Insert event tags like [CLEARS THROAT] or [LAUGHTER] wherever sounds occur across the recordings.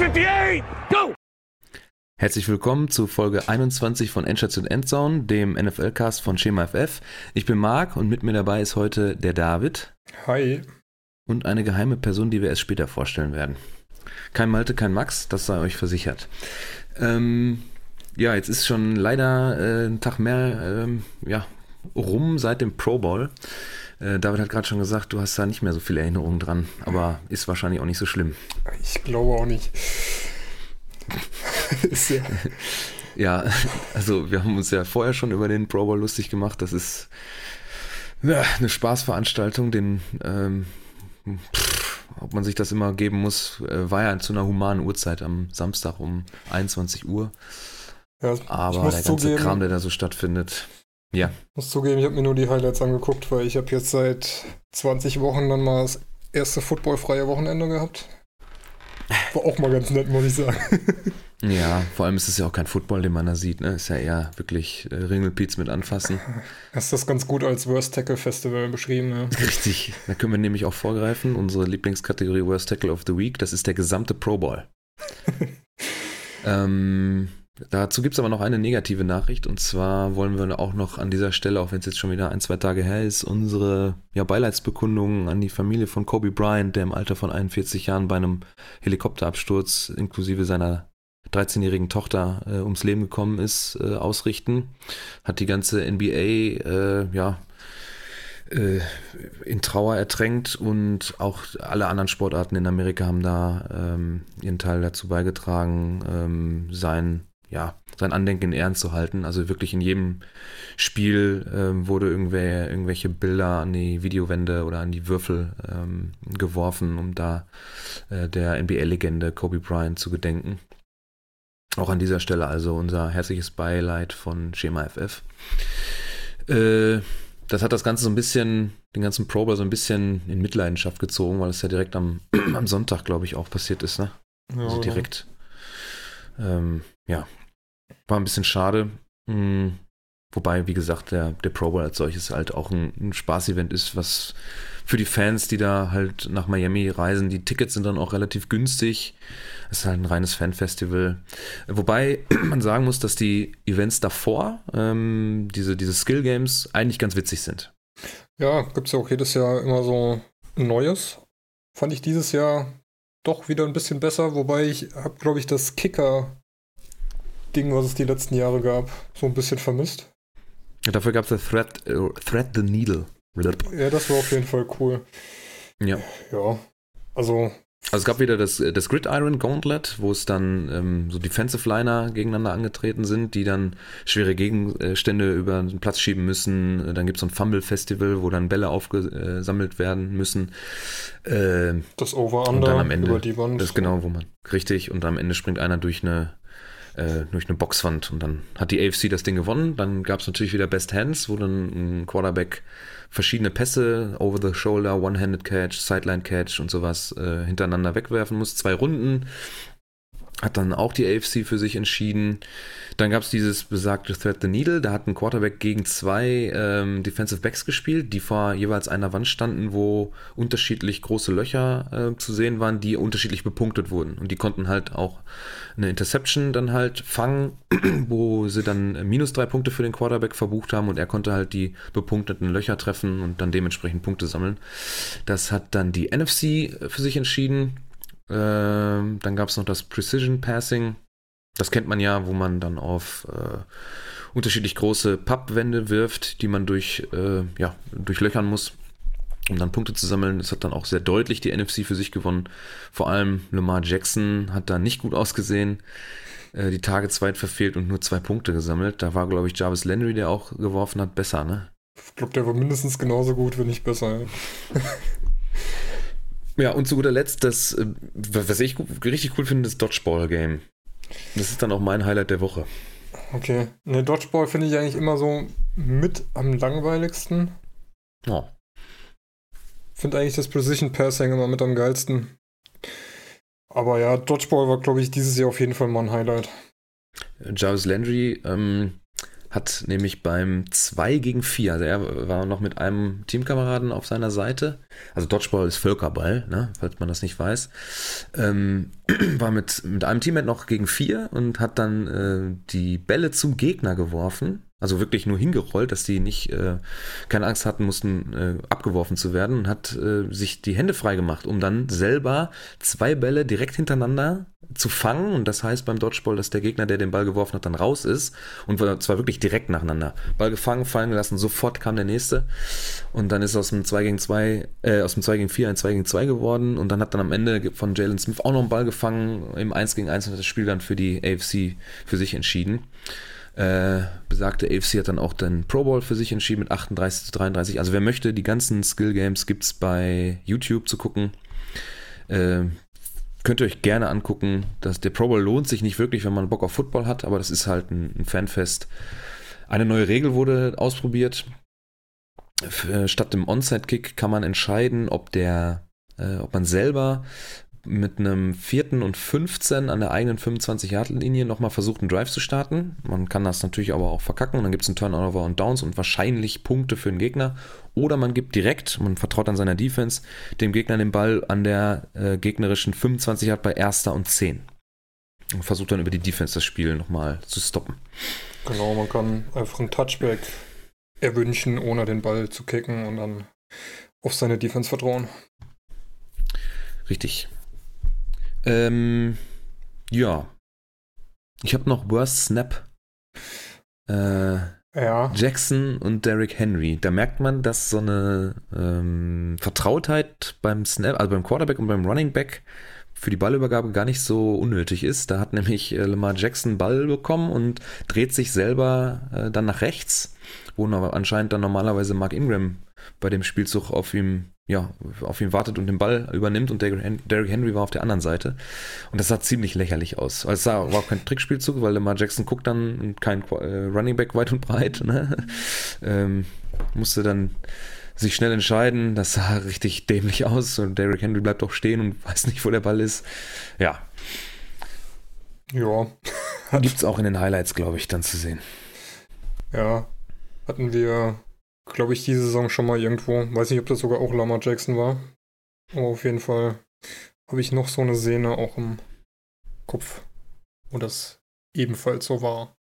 58, go! Herzlich willkommen zu Folge 21 von Endstation Endzone, dem NFL-Cast von Schema FF. Ich bin Marc und mit mir dabei ist heute der David. Hi. Und eine geheime Person, die wir erst später vorstellen werden. Kein Malte, kein Max, das sei euch versichert. Ähm, ja, jetzt ist schon leider äh, ein Tag mehr ähm, ja, rum seit dem Pro Bowl. Äh, David hat gerade schon gesagt, du hast da nicht mehr so viele Erinnerungen dran, aber ist wahrscheinlich auch nicht so schlimm. Ich glaube auch nicht. [LAUGHS] ja. ja, also wir haben uns ja vorher schon über den Pro Bowl lustig gemacht. Das ist ja, eine Spaßveranstaltung, den ähm, pff, ob man sich das immer geben muss, äh, war ja zu einer humanen Uhrzeit am Samstag um 21 Uhr. Ja, Aber der ganze zugeben, Kram, der da so stattfindet. Ja. Ich muss zugeben, ich habe mir nur die Highlights angeguckt, weil ich habe jetzt seit 20 Wochen dann mal das erste footballfreie Wochenende gehabt. War auch mal ganz nett, muss ich sagen. [LAUGHS] Ja, vor allem ist es ja auch kein Football, den man da sieht, ne? Ist ja eher wirklich äh, Ringelpiez mit anfassen. [LAUGHS] Hast das ganz gut als Worst Tackle Festival beschrieben, ja. Richtig. Da können wir nämlich auch vorgreifen. Unsere Lieblingskategorie Worst Tackle of the Week, das ist der gesamte Pro Bowl. [LAUGHS] ähm, Dazu gibt es aber noch eine negative Nachricht und zwar wollen wir auch noch an dieser Stelle, auch wenn es jetzt schon wieder ein, zwei Tage her ist, unsere ja, Beileidsbekundungen an die Familie von Kobe Bryant, der im Alter von 41 Jahren bei einem Helikopterabsturz inklusive seiner 13-jährigen Tochter äh, ums Leben gekommen ist, äh, ausrichten. Hat die ganze NBA äh, ja äh, in Trauer ertränkt und auch alle anderen Sportarten in Amerika haben da ähm, ihren Teil dazu beigetragen, ähm, sein ja, sein Andenken Ehren zu halten. Also wirklich in jedem Spiel ähm, wurde irgendwer, irgendwelche Bilder an die Videowände oder an die Würfel ähm, geworfen, um da äh, der NBA-Legende Kobe Bryant zu gedenken. Auch an dieser Stelle also unser herzliches Beileid von Schema FF. Äh, das hat das Ganze so ein bisschen, den ganzen Prober so ein bisschen in Mitleidenschaft gezogen, weil es ja direkt am, [CLEARS THROAT] am Sonntag, glaube ich, auch passiert ist, ne? Ja, also direkt. Ähm, ja, war ein bisschen schade. Hm. Wobei, wie gesagt, der, der Pro Bowl als solches halt auch ein, ein Spaßevent ist, was für die Fans, die da halt nach Miami reisen, die Tickets sind dann auch relativ günstig. Es ist halt ein reines Fanfestival. Wobei [CLEARS THROAT] man sagen muss, dass die Events davor, ähm, diese, diese Skill Games, eigentlich ganz witzig sind. Ja, gibt es ja auch jedes Jahr immer so ein Neues. Fand ich dieses Jahr doch wieder ein bisschen besser, wobei ich habe, glaube ich, das Kicker Ding, was es die letzten Jahre gab, so ein bisschen vermisst. Dafür gab es Thread, uh, Thread the Needle. Ja, das war auf jeden Fall cool. Ja. Ja. Also. Also es gab wieder das, das Gridiron Gauntlet, wo es dann ähm, so Defensive Liner gegeneinander angetreten sind, die dann schwere Gegenstände über den Platz schieben müssen. Dann gibt es so ein Fumble Festival, wo dann Bälle aufgesammelt werden müssen. Äh, das Over-Under über die Wand. Das ist genau, wo man. Richtig, und am Ende springt einer durch eine äh, durch eine Boxwand. Und dann hat die AFC das Ding gewonnen. Dann gab es natürlich wieder Best Hands, wo dann ein Quarterback verschiedene Pässe, Over the Shoulder, One-Handed Catch, Sideline Catch und sowas äh, hintereinander wegwerfen muss. Zwei Runden. Hat dann auch die AFC für sich entschieden. Dann gab es dieses besagte Thread the Needle. Da hat ein Quarterback gegen zwei ähm, Defensive Backs gespielt, die vor jeweils einer Wand standen, wo unterschiedlich große Löcher äh, zu sehen waren, die unterschiedlich bepunktet wurden. Und die konnten halt auch eine Interception dann halt fangen, [CLEARS THROAT] wo sie dann minus drei Punkte für den Quarterback verbucht haben und er konnte halt die bepunkteten Löcher treffen und dann dementsprechend Punkte sammeln. Das hat dann die NFC für sich entschieden. Ähm, dann gab es noch das Precision Passing. Das kennt man ja, wo man dann auf äh, unterschiedlich große Pappwände wirft, die man durch, äh, ja, durchlöchern muss, um dann Punkte zu sammeln. Das hat dann auch sehr deutlich die NFC für sich gewonnen. Vor allem Lamar Jackson hat da nicht gut ausgesehen. Äh, die Tage zweit verfehlt und nur zwei Punkte gesammelt. Da war, glaube ich, Jarvis Landry, der auch geworfen hat, besser, ne? Ich glaube, der war mindestens genauso gut, wenn nicht besser. Ja. [LAUGHS] Ja, und zu guter Letzt, das, äh, was ich richtig cool finde, das Dodgeball-Game. Das ist dann auch mein Highlight der Woche. Okay. Ne, Dodgeball finde ich eigentlich immer so mit am langweiligsten. Oh. Finde eigentlich das Precision Passing immer mit am geilsten. Aber ja, Dodgeball war, glaube ich, dieses Jahr auf jeden Fall mal ein Highlight. Jarvis Landry, ähm, hat nämlich beim 2 gegen 4, also er war noch mit einem Teamkameraden auf seiner Seite, also Dodgeball ist Völkerball, ne, falls man das nicht weiß, ähm, [CLEARS THROAT] war mit, mit einem Teammate noch gegen 4 und hat dann äh, die Bälle zum Gegner geworfen also wirklich nur hingerollt, dass die nicht äh, keine Angst hatten, mussten äh, abgeworfen zu werden und hat äh, sich die Hände frei gemacht, um dann selber zwei Bälle direkt hintereinander zu fangen. Und das heißt beim Dodgeball, dass der Gegner, der den Ball geworfen hat, dann raus ist. Und zwar wirklich direkt nacheinander. Ball gefangen, fallen gelassen, sofort kam der nächste. Und dann ist aus dem 2 gegen 2, äh, aus dem 2 gegen 4 ein 2 gegen 2 geworden. Und dann hat dann am Ende von Jalen Smith auch noch einen Ball gefangen im 1 gegen 1 und hat das Spiel dann für die AFC für sich entschieden. Äh, besagte AFC hat dann auch den Pro Bowl für sich entschieden mit 38 zu 33. Also wer möchte, die ganzen Skill Games gibt es bei YouTube zu gucken. Äh, könnt ihr euch gerne angucken. Das, der Pro Bowl lohnt sich nicht wirklich, wenn man Bock auf Football hat, aber das ist halt ein, ein Fanfest. Eine neue Regel wurde ausprobiert. Äh, statt dem Onside-Kick kann man entscheiden, ob der, äh, ob man selber mit einem vierten und 15 an der eigenen 25-Yard-Linie nochmal versucht, einen Drive zu starten. Man kann das natürlich aber auch verkacken und dann gibt es einen Turnover und Downs und wahrscheinlich Punkte für den Gegner. Oder man gibt direkt, man vertraut an seiner Defense, dem Gegner den Ball an der äh, gegnerischen 25 Yard bei erster und 10. Und versucht dann über die Defense das Spiel nochmal zu stoppen. Genau, man kann einfach einen Touchback erwünschen, ohne den Ball zu kicken und dann auf seine Defense vertrauen. Richtig. Ähm, ja. Ich habe noch Worst Snap. Äh, ja. Jackson und Derrick Henry. Da merkt man, dass so eine ähm, Vertrautheit beim Snap, also beim Quarterback und beim Running Back für die Ballübergabe gar nicht so unnötig ist. Da hat nämlich äh, Lamar Jackson Ball bekommen und dreht sich selber äh, dann nach rechts, wo anscheinend dann normalerweise Mark Ingram bei dem Spielzug auf ihm ja, auf ihn wartet und den Ball übernimmt und Derrick Henry war auf der anderen Seite. Und das sah ziemlich lächerlich aus. Also es sah, war kein Trickspielzug, weil Lamar Jackson guckt dann kein äh, Running Back weit und breit. Ne? [LAUGHS] Ähm, musste dann sich schnell entscheiden. Das sah richtig dämlich aus. Und Derrick Henry bleibt auch stehen und weiß nicht, wo der Ball ist. Ja. Ja. Gibt es auch in den Highlights, glaube ich, dann zu sehen. Ja. Hatten wir glaube ich, diese Saison schon mal irgendwo. Weiß nicht, ob das sogar auch Lama Jackson war. Aber auf jeden Fall habe ich noch so eine Szene auch im Kopf, wo das ebenfalls so war.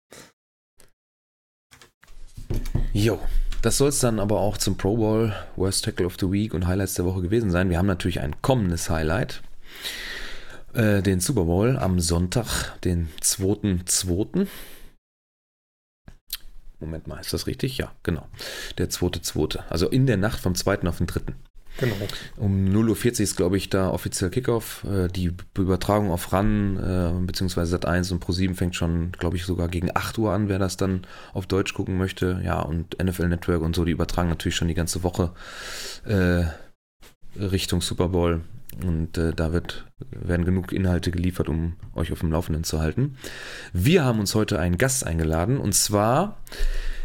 Jo, das soll es dann aber auch zum Pro Bowl, Worst Tackle of the Week und Highlights der Woche gewesen sein. Wir haben natürlich ein kommendes Highlight. Äh, den Super Bowl am Sonntag, den 2.2. Moment mal, ist das richtig? Ja, genau. Der zweite, zweite. Also in der Nacht vom zweiten auf den dritten. Genau. Um 0.40 Uhr ist, glaube ich, da offiziell Kickoff. Äh, die Übertragung auf RAN äh, bzw. Sat1 und Pro7 fängt schon, glaube ich, sogar gegen 8 Uhr an, wer das dann auf Deutsch gucken möchte. Ja, und NFL Network und so, die übertragen natürlich schon die ganze Woche äh, Richtung Super Bowl. Und äh, da wird, werden genug Inhalte geliefert, um euch auf dem Laufenden zu halten. Wir haben uns heute einen Gast eingeladen und zwar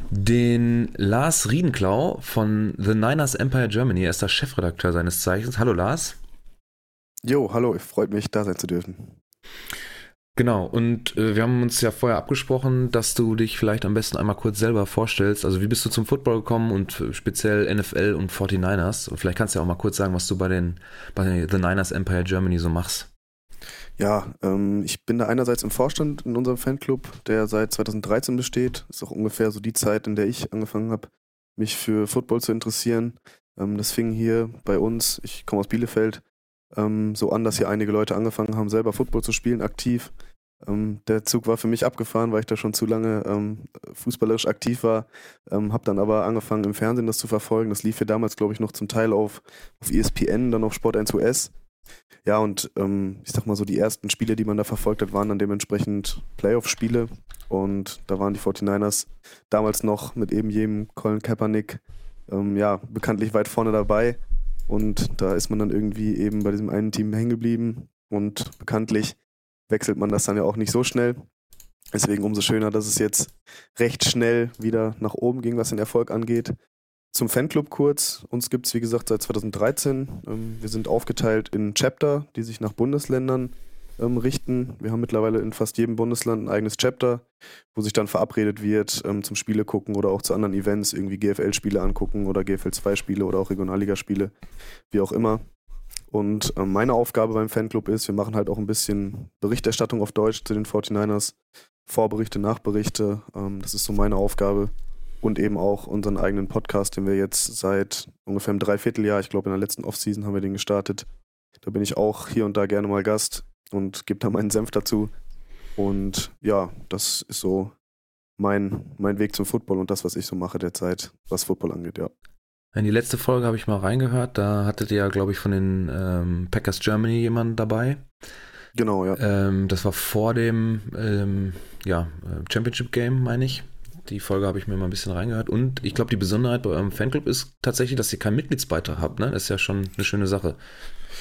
den Lars Riedenklau von The Niners Empire Germany. Er ist der Chefredakteur seines Zeichens. Hallo Lars. Jo, hallo, ich freut mich, da sein zu dürfen. Genau, und äh, wir haben uns ja vorher abgesprochen, dass du dich vielleicht am besten einmal kurz selber vorstellst. Also wie bist du zum Football gekommen und speziell NFL und 49ers? Und vielleicht kannst du ja auch mal kurz sagen, was du bei den bei The Niners Empire Germany so machst. Ja, ähm, ich bin da einerseits im Vorstand in unserem Fanclub, der seit 2013 besteht. Ist auch ungefähr so die Zeit, in der ich angefangen habe, mich für Football zu interessieren. Ähm, das fing hier bei uns, ich komme aus Bielefeld, ähm, so an, dass hier einige Leute angefangen haben, selber Football zu spielen, aktiv. Ähm, der Zug war für mich abgefahren, weil ich da schon zu lange ähm, fußballerisch aktiv war. Ähm, habe dann aber angefangen, im Fernsehen das zu verfolgen. Das lief hier damals, glaube ich, noch zum Teil auf, auf ESPN, dann auf Sport 1 US. Ja, und ähm, ich sag mal so, die ersten Spiele, die man da verfolgt hat, waren dann dementsprechend Playoff-Spiele. Und da waren die 49ers damals noch mit eben jedem Colin Kaepernick ähm, ja, bekanntlich weit vorne dabei. Und da ist man dann irgendwie eben bei diesem einen Team hängen geblieben. Und bekanntlich wechselt man das dann ja auch nicht so schnell. Deswegen umso schöner, dass es jetzt recht schnell wieder nach oben ging, was den Erfolg angeht. Zum Fanclub kurz. Uns gibt es, wie gesagt, seit 2013. Ähm, wir sind aufgeteilt in Chapter, die sich nach Bundesländern ähm, richten. Wir haben mittlerweile in fast jedem Bundesland ein eigenes Chapter, wo sich dann verabredet wird ähm, zum Spiele gucken oder auch zu anderen Events, irgendwie GFL-Spiele angucken oder GFL-2-Spiele oder auch Regionalligaspiele, wie auch immer. Und ähm, meine Aufgabe beim Fanclub ist, wir machen halt auch ein bisschen Berichterstattung auf Deutsch zu den 49ers, Vorberichte, Nachberichte. Ähm, das ist so meine Aufgabe. Und eben auch unseren eigenen Podcast, den wir jetzt seit ungefähr einem Dreivierteljahr, ich glaube in der letzten Offseason haben wir den gestartet. Da bin ich auch hier und da gerne mal Gast und gebe da meinen Senf dazu. Und ja, das ist so mein, mein Weg zum Football und das, was ich so mache derzeit, was Football angeht, ja. In die letzte Folge habe ich mal reingehört, da hattet ihr ja, glaube ich, von den ähm, Packers Germany jemanden dabei. Genau, ja. Ähm, das war vor dem ähm, ja, Championship Game, meine ich. Die Folge habe ich mir mal ein bisschen reingehört. Und ich glaube, die Besonderheit bei eurem Fanclub ist tatsächlich, dass ihr keinen Mitgliedsbeitrag habt. Ne? Das ist ja schon eine schöne Sache.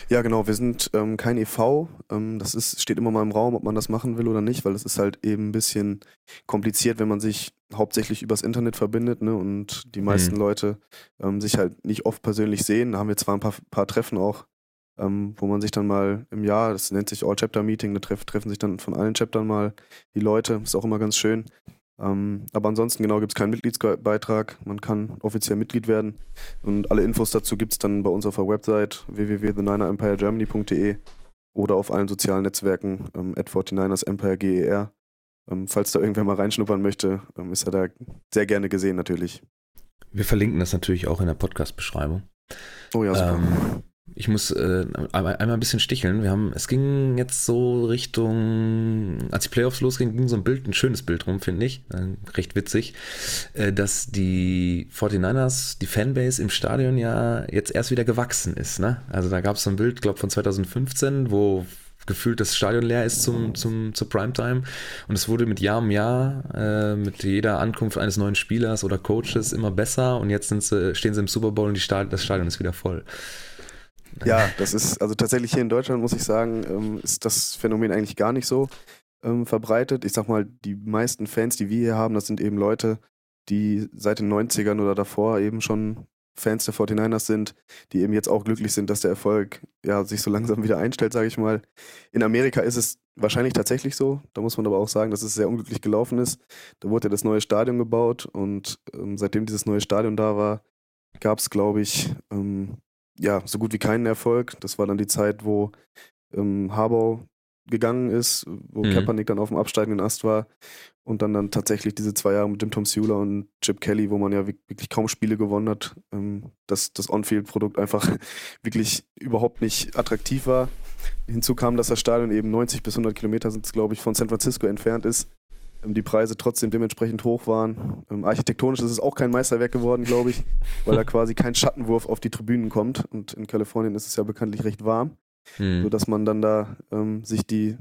Ja, genau. Wir sind ähm, kein e.V. Ähm, das ist, steht immer mal im Raum, ob man das machen will oder nicht, weil es ist halt eben ein bisschen kompliziert, wenn man sich hauptsächlich übers Internet verbindet ne, und die meisten mhm. Leute ähm, sich halt nicht oft persönlich sehen. Da haben wir zwar ein paar, paar Treffen auch, ähm, wo man sich dann mal im Jahr, das nennt sich All-Chapter-Meeting, da treff, treffen sich dann von allen Chaptern mal die Leute. Ist auch immer ganz schön. Ähm, aber ansonsten genau gibt es keinen Mitgliedsbeitrag. Man kann offiziell Mitglied werden. Und alle Infos dazu gibt es dann bei uns auf der Website www.the9erempiregermany.de oder auf allen sozialen Netzwerken ähm, at 49ers Empire GER. Ähm, falls da irgendwer mal reinschnuppern möchte, ähm, ist er da sehr gerne gesehen natürlich. Wir verlinken das natürlich auch in der Podcast-Beschreibung. Oh ja, super. Ähm, ich muss äh, einmal, ein bisschen sticheln. Wir haben, es ging jetzt so Richtung, als die Playoffs losgingen, ging so ein Bild, ein schönes Bild rum, finde ich, äh, recht witzig, äh, dass die 49ers, die Fanbase im Stadion ja jetzt erst wieder gewachsen ist. Ne? Also da gab es so ein Bild, glaube von 2015, wo gefühlt das Stadion leer ist zum, zum, zur Primetime. Und es wurde mit Jahr um Jahr, äh, mit jeder Ankunft eines neuen Spielers oder Coaches immer besser. Und jetzt sie, stehen sie im Super Bowl und Stadion, das Stadion ist wieder voll. Ja, das ist, also tatsächlich hier in Deutschland, muss ich sagen, ähm, ist das Phänomen eigentlich gar nicht so ähm, verbreitet. Ich sag mal, die meisten Fans, die wir hier haben, das sind eben Leute, die seit den 90ern oder davor eben schon Fans der 49ers sind, die eben jetzt auch glücklich sind, dass der Erfolg ja sich so langsam wieder einstellt, sage ich mal. In Amerika ist es wahrscheinlich tatsächlich so. Da muss man aber auch sagen, dass es sehr unglücklich gelaufen ist. Da wurde ja das neue Stadion gebaut und ähm, seitdem dieses neue Stadion da war, gab es, glaube ich, ähm, ja, so gut wie keinen Erfolg. Das war dann die Zeit, wo ähm, Harbaugh gegangen ist, wo mhm. Kaepernick dann auf dem absteigenden Ast war und dann dann tatsächlich diese zwei Jahre mit dem Tom Sula und Chip Kelly, wo man ja wirklich kaum Spiele gewonnen hat, ähm, dass das On-Field-Produkt einfach [LAUGHS] wirklich überhaupt nicht attraktiv war. Hinzu kam, dass das Stadion eben 90 bis 100 Kilometer sind, glaube ich, von San Francisco entfernt ist die Preise trotzdem dementsprechend hoch waren. Ähm, architektonisch ist es auch kein Meisterwerk geworden, glaube ich, [LAUGHS] weil da quasi kein Schattenwurf auf die Tribünen kommt. Und in Kalifornien ist es ja bekanntlich recht warm, hm. sodass man dann da ähm, sich die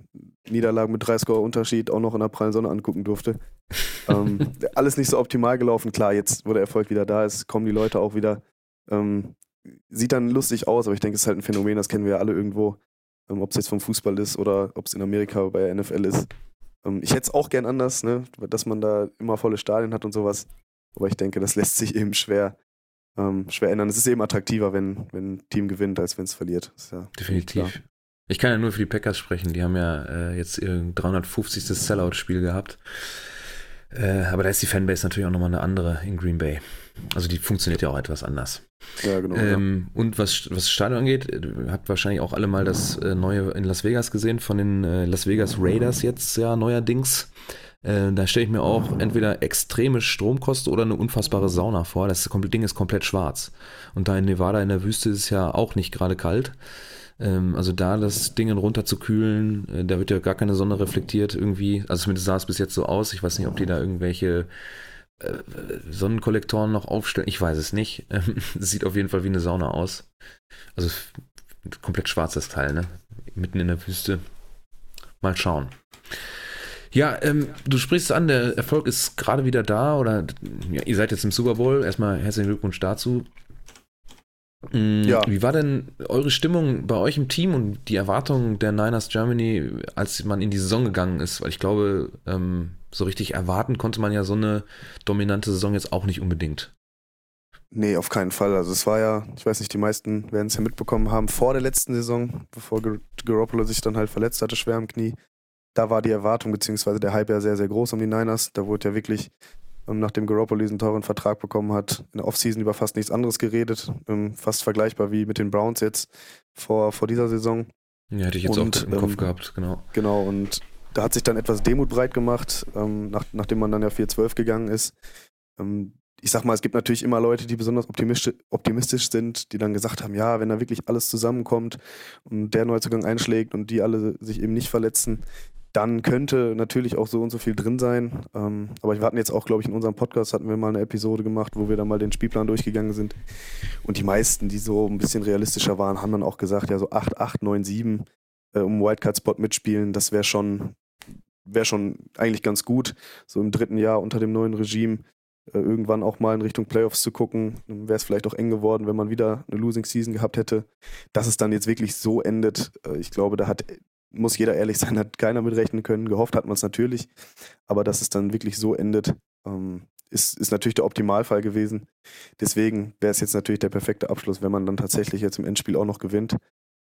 Niederlagen mit 3 Score Unterschied auch noch in der prallen Sonne angucken durfte. [LAUGHS] ähm, alles nicht so optimal gelaufen. Klar, jetzt, wo der Erfolg wieder da ist, kommen die Leute auch wieder. Ähm, sieht dann lustig aus, aber ich denke, es ist halt ein Phänomen, das kennen wir ja alle irgendwo. Ähm, ob es jetzt vom Fußball ist oder ob es in Amerika bei der NFL ist. Ähm, ich hätte es auch gern anders, ne? dass man da immer volle Stadien hat und sowas. Aber ich denke, das [LAUGHS] lässt sich eben schwer, ähm, schwer ändern. Es ist eben attraktiver, wenn, wenn ein Team gewinnt, als wenn es verliert. Ja Definitiv. Ich kann ja nur für die Packers sprechen. Die haben ja äh, jetzt ihr 350. Sellout-Spiel gehabt. Äh, aber da ist die Fanbase natürlich auch nochmal eine andere in Green Bay. Also die funktioniert ja auch etwas anders. Ja, genau. Ähm, ja. Und was, was Stadion angeht, ihr habt wahrscheinlich auch alle mal das äh, neue in Las Vegas gesehen, von den äh, Las Vegas Raiders jetzt ja neuerdings. Äh, da stelle ich mir auch entweder extreme Stromkosten oder eine unfassbare Sauna vor. Das Ding ist komplett schwarz. Und da in Nevada in der Wüste ist es ja auch nicht gerade kalt. Ähm, also da das Ding runter zu kühlen, äh, da wird ja gar keine Sonne reflektiert irgendwie. Also zumindest sah es bis jetzt so aus. Ich weiß nicht, ob die da irgendwelche äh, Sonnenkollektoren noch aufstellen. Ich weiß es nicht. [LAUGHS] Ähm, sieht auf jeden Fall wie eine Sauna aus. Also komplett schwarzes Teil, ne? Mitten in der Wüste. Mal schauen. Ja, ähm, du sprichst an, der Erfolg ist gerade wieder da oder ja, ihr seid jetzt im Super Bowl. Erstmal herzlichen Glückwunsch dazu. Mm, ja. Wie war denn eure Stimmung bei euch im Team und die Erwartungen der Niners Germany, als man in die Saison gegangen ist? Weil ich glaube, ähm, so richtig erwarten konnte man ja so eine dominante Saison jetzt auch nicht unbedingt. Nee, auf keinen Fall. Also es war ja, ich weiß nicht, die meisten werden es ja mitbekommen haben, vor der letzten Saison, bevor Garoppolo sich dann halt verletzt hatte, schwer am Knie, da war die Erwartung beziehungsweise der Hype ja sehr, sehr groß um die Niners. Da wurde ja wirklich, ähm, nachdem Garoppolo diesen teuren Vertrag bekommen hat, in der Offseason über fast nichts anderes geredet. Ähm, fast vergleichbar wie mit den Browns jetzt vor, vor dieser Saison. Ja, hätte ich jetzt und, auch im ähm, Kopf gehabt, genau. Genau, und da hat sich dann etwas Demut breit gemacht, ähm, nach, nachdem man dann ja 4-12 gegangen ist. Ähm, ich sag mal, es gibt natürlich immer Leute, die besonders optimistisch, optimistisch sind, die dann gesagt haben, ja, wenn da wirklich alles zusammenkommt und der Neuzugang einschlägt und die alle sich eben nicht verletzen, dann könnte natürlich auch so und so viel drin sein. Ähm, aber wir hatten jetzt auch, glaube ich, in unserem Podcast hatten wir mal eine Episode gemacht, wo wir dann mal den Spielplan durchgegangen sind. Und die meisten, die so ein bisschen realistischer waren, haben dann auch gesagt, ja, so 8, 8, 9, 7 äh, um Wildcard-Spot mitspielen, das wäre schon, wäre schon eigentlich ganz gut. So im dritten Jahr unter dem neuen Regime äh, irgendwann auch mal in Richtung Playoffs zu gucken. Wäre es vielleicht auch eng geworden, wenn man wieder eine Losing Season gehabt hätte. Dass es dann jetzt wirklich so endet, äh, ich glaube, da hat, muss jeder ehrlich sein, hat keiner mitrechnen können. Gehofft hat man es natürlich, aber dass es dann wirklich so endet, ähm, ist, ist natürlich der Optimalfall gewesen. Deswegen wäre es jetzt natürlich der perfekte Abschluss, wenn man dann tatsächlich jetzt im Endspiel auch noch gewinnt,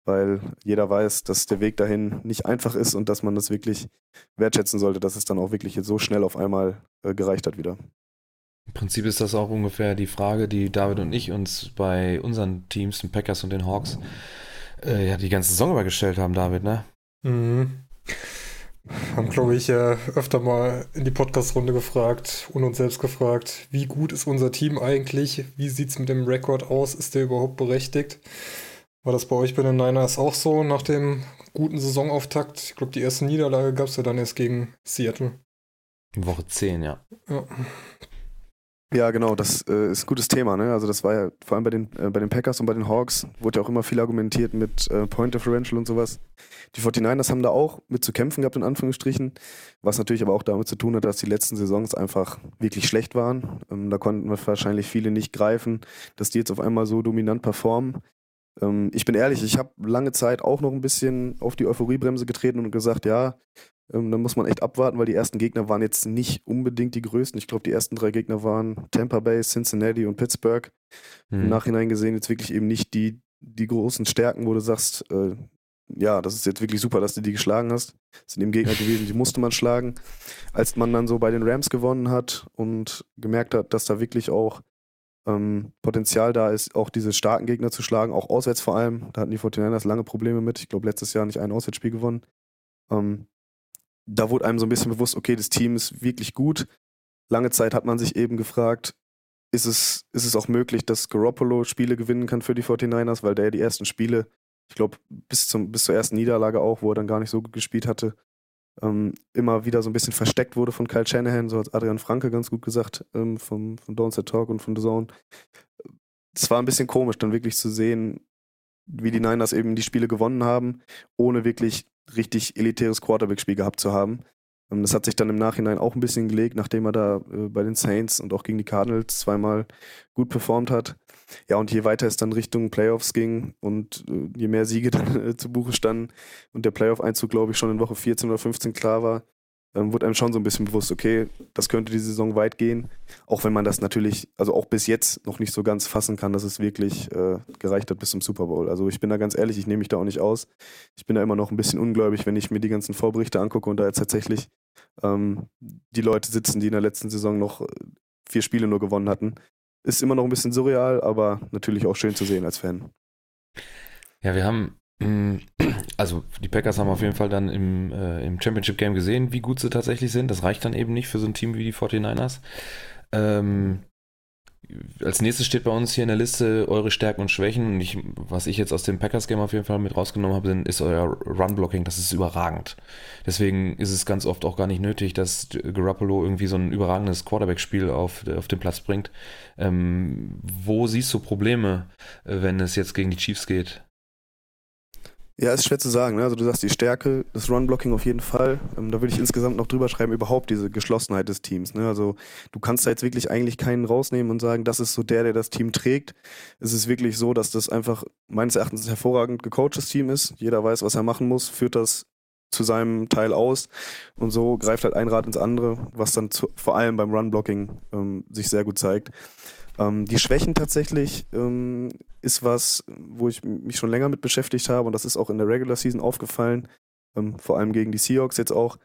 weil jeder weiß, dass der Weg dahin nicht einfach ist und dass man das wirklich wertschätzen sollte, dass es dann auch wirklich jetzt so schnell auf einmal äh, gereicht hat wieder. Im Prinzip ist das auch ungefähr die Frage, die David und ich uns bei unseren Teams, den Packers und den Hawks, äh, ja, die ganze Saison über gestellt haben, David, ne? Mhm. Haben, glaube ich, ja öfter mal in die Podcast-Runde gefragt und uns selbst gefragt, wie gut ist unser Team eigentlich? Wie sieht es mit dem Rekord aus? Ist der überhaupt berechtigt? War das bei euch bei den Niners auch so nach dem guten Saisonauftakt? Ich glaube, die erste Niederlage gab es ja dann erst gegen Seattle. Woche 10, ja. ja. Ja, genau, das äh, ist ein gutes Thema. Ne? Also das war ja vor allem bei den, äh, bei den Packers und bei den Hawks wurde ja auch immer viel argumentiert mit äh, Point Differential und sowas. Die 49ers haben da auch mit zu kämpfen gehabt, in Anführungsstrichen, was natürlich aber auch damit zu tun hat, dass die letzten Saisons einfach wirklich schlecht waren. Ähm, da konnten wir wahrscheinlich viele nicht greifen, dass die jetzt auf einmal so dominant performen. Ähm, ich bin ehrlich, ich habe lange Zeit auch noch ein bisschen auf die Euphoriebremse getreten und gesagt, ja, ähm, da muss man echt abwarten, weil die ersten Gegner waren jetzt nicht unbedingt die größten. Ich glaube, die ersten drei Gegner waren Tampa Bay, Cincinnati und Pittsburgh. Mhm. Im Nachhinein gesehen jetzt wirklich eben nicht die, die großen Stärken, wo du sagst, äh, ja, das ist jetzt wirklich super, dass du die geschlagen hast. Das sind eben Gegner gewesen, die musste man schlagen. Als man dann so bei den Rams gewonnen hat und gemerkt hat, dass da wirklich auch ähm, Potenzial da ist, auch diese starken Gegner zu schlagen, auch auswärts vor allem. Da hatten die 49ers lange Probleme mit. Ich glaube, letztes Jahr nicht ein Auswärtsspiel gewonnen. Ähm, da wurde einem so ein bisschen bewusst, okay, das Team ist wirklich gut. Lange Zeit hat man sich eben gefragt, ist es, ist es auch möglich, dass Garoppolo Spiele gewinnen kann für die 49ers, weil der die ersten Spiele, ich glaube, bis, bis zur ersten Niederlage auch, wo er dann gar nicht so gespielt hatte, ähm, immer wieder so ein bisschen versteckt wurde von Kyle Shanahan, so hat Adrian Franke ganz gut gesagt, ähm, vom, von Don't Set Talk und von The Zone. Es war ein bisschen komisch, dann wirklich zu sehen, wie die Niners eben die Spiele gewonnen haben, ohne wirklich richtig elitäres Quarterback-Spiel gehabt zu haben. Ähm, das hat sich dann im Nachhinein auch ein bisschen gelegt, nachdem er da äh, bei den Saints und auch gegen die Cardinals zweimal gut performt hat. Ja, und je weiter es dann Richtung Playoffs ging und äh, je mehr Siege [LAUGHS] dann äh, zu Buche standen und der Playoff-Einzug, glaube ich, schon in Woche 14 oder 15 klar war, ähm, wurde einem schon so ein bisschen bewusst, okay, das könnte die Saison weit gehen. Auch wenn man das natürlich, also auch bis jetzt noch nicht so ganz fassen kann, dass es wirklich äh, gereicht hat bis zum Super Bowl. Also ich bin da ganz ehrlich, ich nehme mich da auch nicht aus. Ich bin da immer noch ein bisschen ungläubig, wenn ich mir die ganzen Vorberichte angucke und da jetzt tatsächlich ähm, die Leute sitzen, die in der letzten Saison noch äh, vier Spiele nur gewonnen hatten. Ist immer noch ein bisschen surreal, aber natürlich auch schön zu sehen als Fan. Ja, wir haben Mm, [CLEARS THROAT] also die Packers haben auf jeden Fall dann im, äh, im Championship Game gesehen, wie gut sie tatsächlich sind. Das reicht dann eben nicht für so ein Team wie die 49ers. Ähm, als nächstes steht bei uns hier in der Liste eure Stärken und Schwächen. Und ich, was ich jetzt aus dem Packers-Game auf jeden Fall mit rausgenommen habe, ist euer Run-Blocking. Das ist überragend. Deswegen ist es ganz oft auch gar nicht nötig, dass Garoppolo irgendwie so ein überragendes Quarterback-Spiel auf, auf den Platz bringt. Ähm, wo siehst du Probleme, äh, wenn es jetzt gegen die Chiefs geht? Ja, ist schwer zu sagen. Ne? Also du sagst die Stärke, das Run-Blocking auf jeden Fall. Ähm, da würde ich insgesamt noch drüber schreiben, überhaupt diese Geschlossenheit des Teams. Ne? Also du kannst da jetzt wirklich eigentlich keinen rausnehmen und sagen, das ist so der, der das Team trägt. Es ist wirklich so, dass das einfach meines Erachtens ein hervorragend gecoachtes Team ist. Jeder weiß, was er machen muss, führt das zu seinem Teil aus und so greift halt ein Rad ins andere, was dann zu, vor allem beim Run-Blocking ähm, sich sehr gut zeigt. Ähm, die Schwächen tatsächlich ähm, ist was, wo ich mich schon länger mit beschäftigt habe und das ist auch in der Regular Season aufgefallen, ähm, vor allem gegen die Seahawks jetzt auch.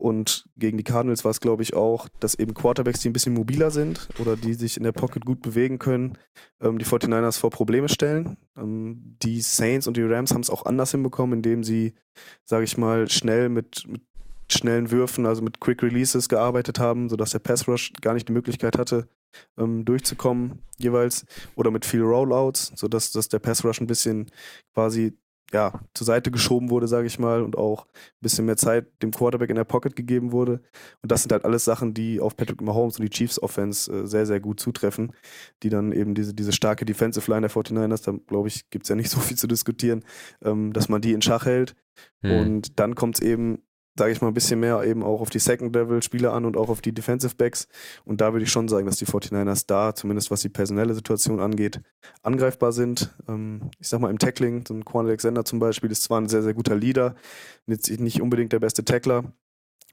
Und gegen die Cardinals war es, glaube ich, auch, dass eben Quarterbacks, die ein bisschen mobiler sind oder die sich in der Pocket gut bewegen können, ähm, die 49ers vor Probleme stellen. Ähm, die Saints und die Rams haben es auch anders hinbekommen, indem sie, sage ich mal, schnell mit, mit schnellen Würfen, also mit Quick Releases gearbeitet haben, sodass der Pass Rush gar nicht die Möglichkeit hatte, ähm, durchzukommen jeweils. Oder mit viel Rollouts, sodass dass der Pass Rush ein bisschen quasi ja, zur Seite geschoben wurde, sage ich mal, und auch ein bisschen mehr Zeit dem Quarterback in der Pocket gegeben wurde. Und das sind halt alles Sachen, die auf Patrick Mahomes und die Chiefs Offense äh, sehr, sehr gut zutreffen, die dann eben diese, diese starke Defensive Line der 49ers, da glaube ich, gibt es ja nicht [LAUGHS] so viel zu diskutieren, ähm, dass man die in Schach hält. Hm. Und dann kommt es eben sage ich mal, ein bisschen mehr eben auch auf die Second-Level-Spieler an und auch auf die Defensive Backs. Und da würde ich schon sagen, dass die 49ers da, zumindest was die personelle Situation angeht, angreifbar sind. Ähm, ich sag mal, im Tackling, so ein Quan Alexander zum Beispiel ist zwar ein sehr, sehr guter Leader, nicht unbedingt der beste Tackler.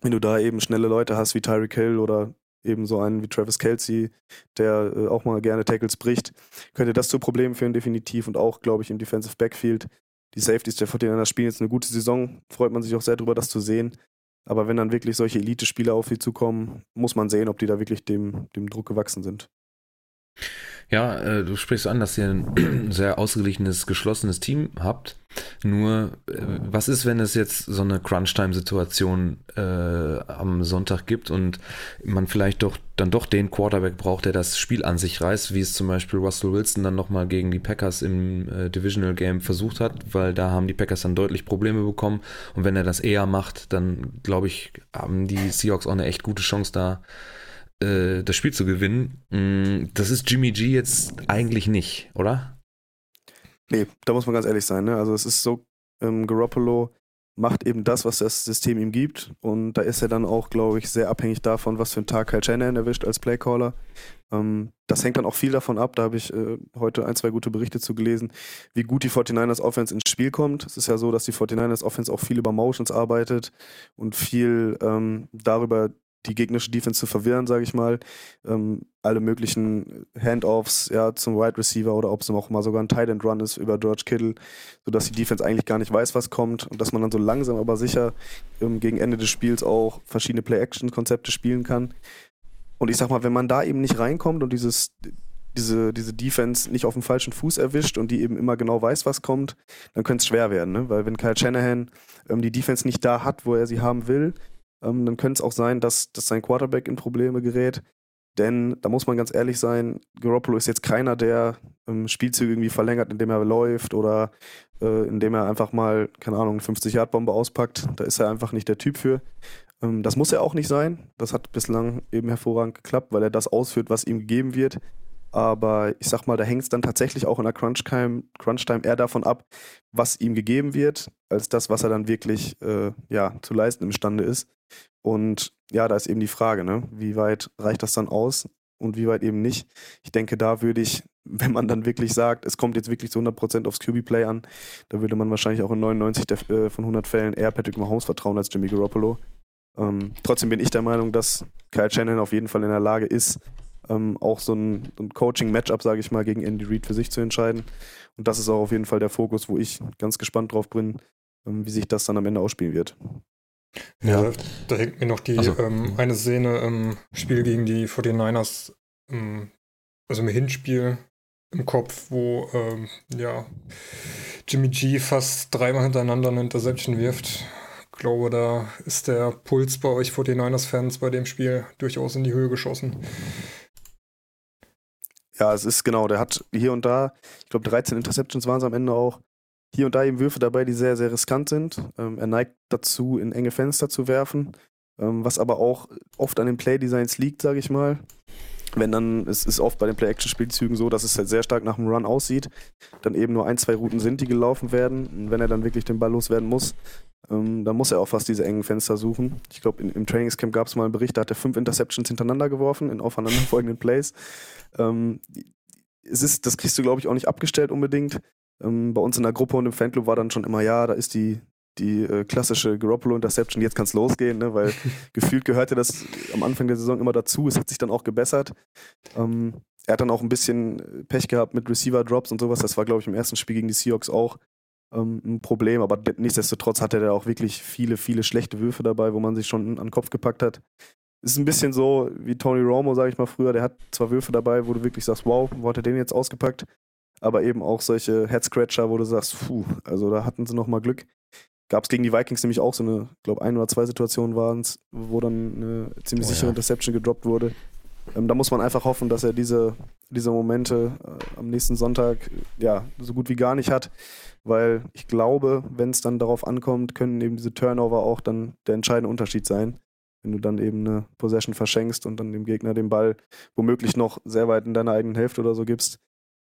Wenn du da eben schnelle Leute hast wie Tyreek Hill oder eben so einen wie Travis Kelsey, der äh, auch mal gerne Tackles bricht, könnte das zu Problemen führen, definitiv. Und auch, glaube ich, im Defensive Backfield die Safeties der 49ers spielen jetzt eine gute Saison. Freut man sich auch sehr darüber, das zu sehen. Aber wenn dann wirklich solche Elite-Spieler auf sie zukommen, muss man sehen, ob die da wirklich dem, dem Druck gewachsen sind. Ja, äh, du sprichst an, dass ihr ein [CLEARS THROAT] sehr ausgeglichenes, geschlossenes Team habt. Nur, äh, was ist, wenn es jetzt so eine Crunch-Time-Situation äh, am Sonntag gibt und man vielleicht doch dann doch den Quarterback braucht, der das Spiel an sich reißt, wie es zum Beispiel Russell Wilson dann nochmal gegen die Packers im äh, Divisional Game versucht hat, weil da haben die Packers dann deutlich Probleme bekommen. Und wenn er das eher macht, dann glaube ich, haben die Seahawks auch eine echt gute Chance da äh, das Spiel zu gewinnen. Mm, das ist Jimmy G jetzt eigentlich nicht, oder? Nee, da muss man ganz ehrlich sein. Ne? Also es ist so, ähm, Garoppolo macht eben das, was das System ihm gibt. Und da ist er dann auch, glaube ich, sehr abhängig davon, was für einen Tag Kyle Shanahan erwischt als Playcaller. Ähm, das hängt dann auch viel davon ab, da habe ich äh, heute ein, zwei gute Berichte zu gelesen, wie gut die 49ers Offense ins Spiel kommt. Es ist ja so, dass die 49ers Offense auch viel über Motions arbeitet und viel ähm, darüber die gegnerische Defense zu verwirren, sage ich mal. Ähm, alle möglichen Handoffs ja, zum Wide Receiver oder ob es auch mal sogar ein Tight End Run ist über George Kittle, sodass die Defense eigentlich gar nicht weiß, was kommt und dass man dann so langsam aber sicher ähm, gegen Ende des Spiels auch verschiedene Play-Action-Konzepte spielen kann. Und ich sag mal, wenn man da eben nicht reinkommt und dieses diese, diese Defense nicht auf dem falschen Fuß erwischt und die eben immer genau weiß, was kommt, dann könnte es schwer werden. Ne? Weil wenn Kyle Shanahan ähm, die Defense nicht da hat, wo er sie haben will, ähm, dann könnte es auch sein, dass, dass sein Quarterback in Probleme gerät. Denn da muss man ganz ehrlich sein, Garoppolo ist jetzt keiner, der ähm, Spielzüge irgendwie verlängert, indem er läuft oder äh, indem er einfach mal, keine Ahnung, 50-Yard-Bombe auspackt. Da ist er einfach nicht der Typ für. Ähm, das muss er auch nicht sein. Das hat bislang eben hervorragend geklappt, weil er das ausführt, was ihm gegeben wird. Aber ich sag mal, da hängt es dann tatsächlich auch in der Crunch-Time Crunch -Time eher davon ab, was ihm gegeben wird, als das, was er dann wirklich äh, ja, zu leisten imstande ist. Und ja, da ist eben die Frage, ne? wie weit reicht das dann aus und wie weit eben nicht. Ich denke, da würde ich, [LAUGHS] wenn man dann wirklich sagt, es kommt jetzt wirklich zu 100% aufs QB-Play an, da würde man wahrscheinlich auch in 99 der, äh, von 100 Fällen eher Patrick Mahomes vertrauen als Jimmy Garoppolo. Ähm, trotzdem bin ich der Meinung, dass Kyle Shannon auf jeden Fall in der Lage ist, ähm, auch so ein, ein Coaching-Matchup, sage ich mal, gegen Andy Reid für sich zu entscheiden. Und das ist auch auf jeden Fall der Fokus, wo ich ganz gespannt drauf bin, ähm, wie sich das dann am Ende ausspielen wird. Ja, da hängt mir noch die so. ähm, eine Szene im Spiel gegen die 49ers, ähm, also im Hinspiel im Kopf, wo ähm, ja, Jimmy G fast dreimal hintereinander eine Interception wirft. Ich glaube, da ist der Puls bei euch 49ers-Fans bei dem Spiel durchaus in die Höhe geschossen. Ja, es ist genau, der hat hier und da, ich glaube 13 Interceptions waren es am Ende auch, hier und da eben Würfe dabei, die sehr, sehr riskant sind. Ähm, er neigt dazu, in enge Fenster zu werfen, ähm, was aber auch oft an den Playdesigns liegt, sage ich mal. Wenn dann, es ist oft bei den Play-Action-Spielzügen so, dass es halt sehr stark nach einem Run aussieht, dann eben nur ein, zwei Routen sind, die gelaufen werden. Und wenn er dann wirklich den Ball loswerden muss, ähm, dann muss er auch fast diese engen Fenster suchen. Ich glaube, im Trainingscamp gab es mal einen Bericht, da hat er fünf Interceptions hintereinander geworfen in aufeinanderfolgenden [LAUGHS] Plays. Ähm, es ist, das kriegst du, glaube ich, auch nicht abgestellt unbedingt. Ähm, bei uns in der Gruppe und im Fanclub war dann schon immer, ja, da ist die, die äh, klassische Garoppolo-Interception, jetzt kann es losgehen, ne? weil [LAUGHS] gefühlt gehörte das am Anfang der Saison immer dazu. Es hat sich dann auch gebessert. Ähm, er hat dann auch ein bisschen Pech gehabt mit Receiver-Drops und sowas. Das war, glaube ich, im ersten Spiel gegen die Seahawks auch ähm, ein Problem. Aber nichtsdestotrotz hatte er auch wirklich viele, viele schlechte Würfe dabei, wo man sich schon an den Kopf gepackt hat. Es ist ein bisschen so wie Tony Romo, sage ich mal früher. Der hat zwar Würfe dabei, wo du wirklich sagst, wow, wo hat er den jetzt ausgepackt? Aber eben auch solche Head-Scratcher, wo du sagst, puh, also da hatten sie nochmal Glück. Gab es gegen die Vikings nämlich auch so eine, ich glaube, ein oder zwei Situationen waren es, wo dann eine ziemlich oh, sichere ja. Interception gedroppt wurde. Ähm, da muss man einfach hoffen, dass er diese, diese Momente äh, am nächsten Sonntag ja so gut wie gar nicht hat, weil ich glaube, wenn es dann darauf ankommt, können eben diese Turnover auch dann der entscheidende Unterschied sein. Wenn du dann eben eine Possession verschenkst und dann dem Gegner den Ball womöglich noch sehr weit in deiner eigenen Hälfte oder so gibst,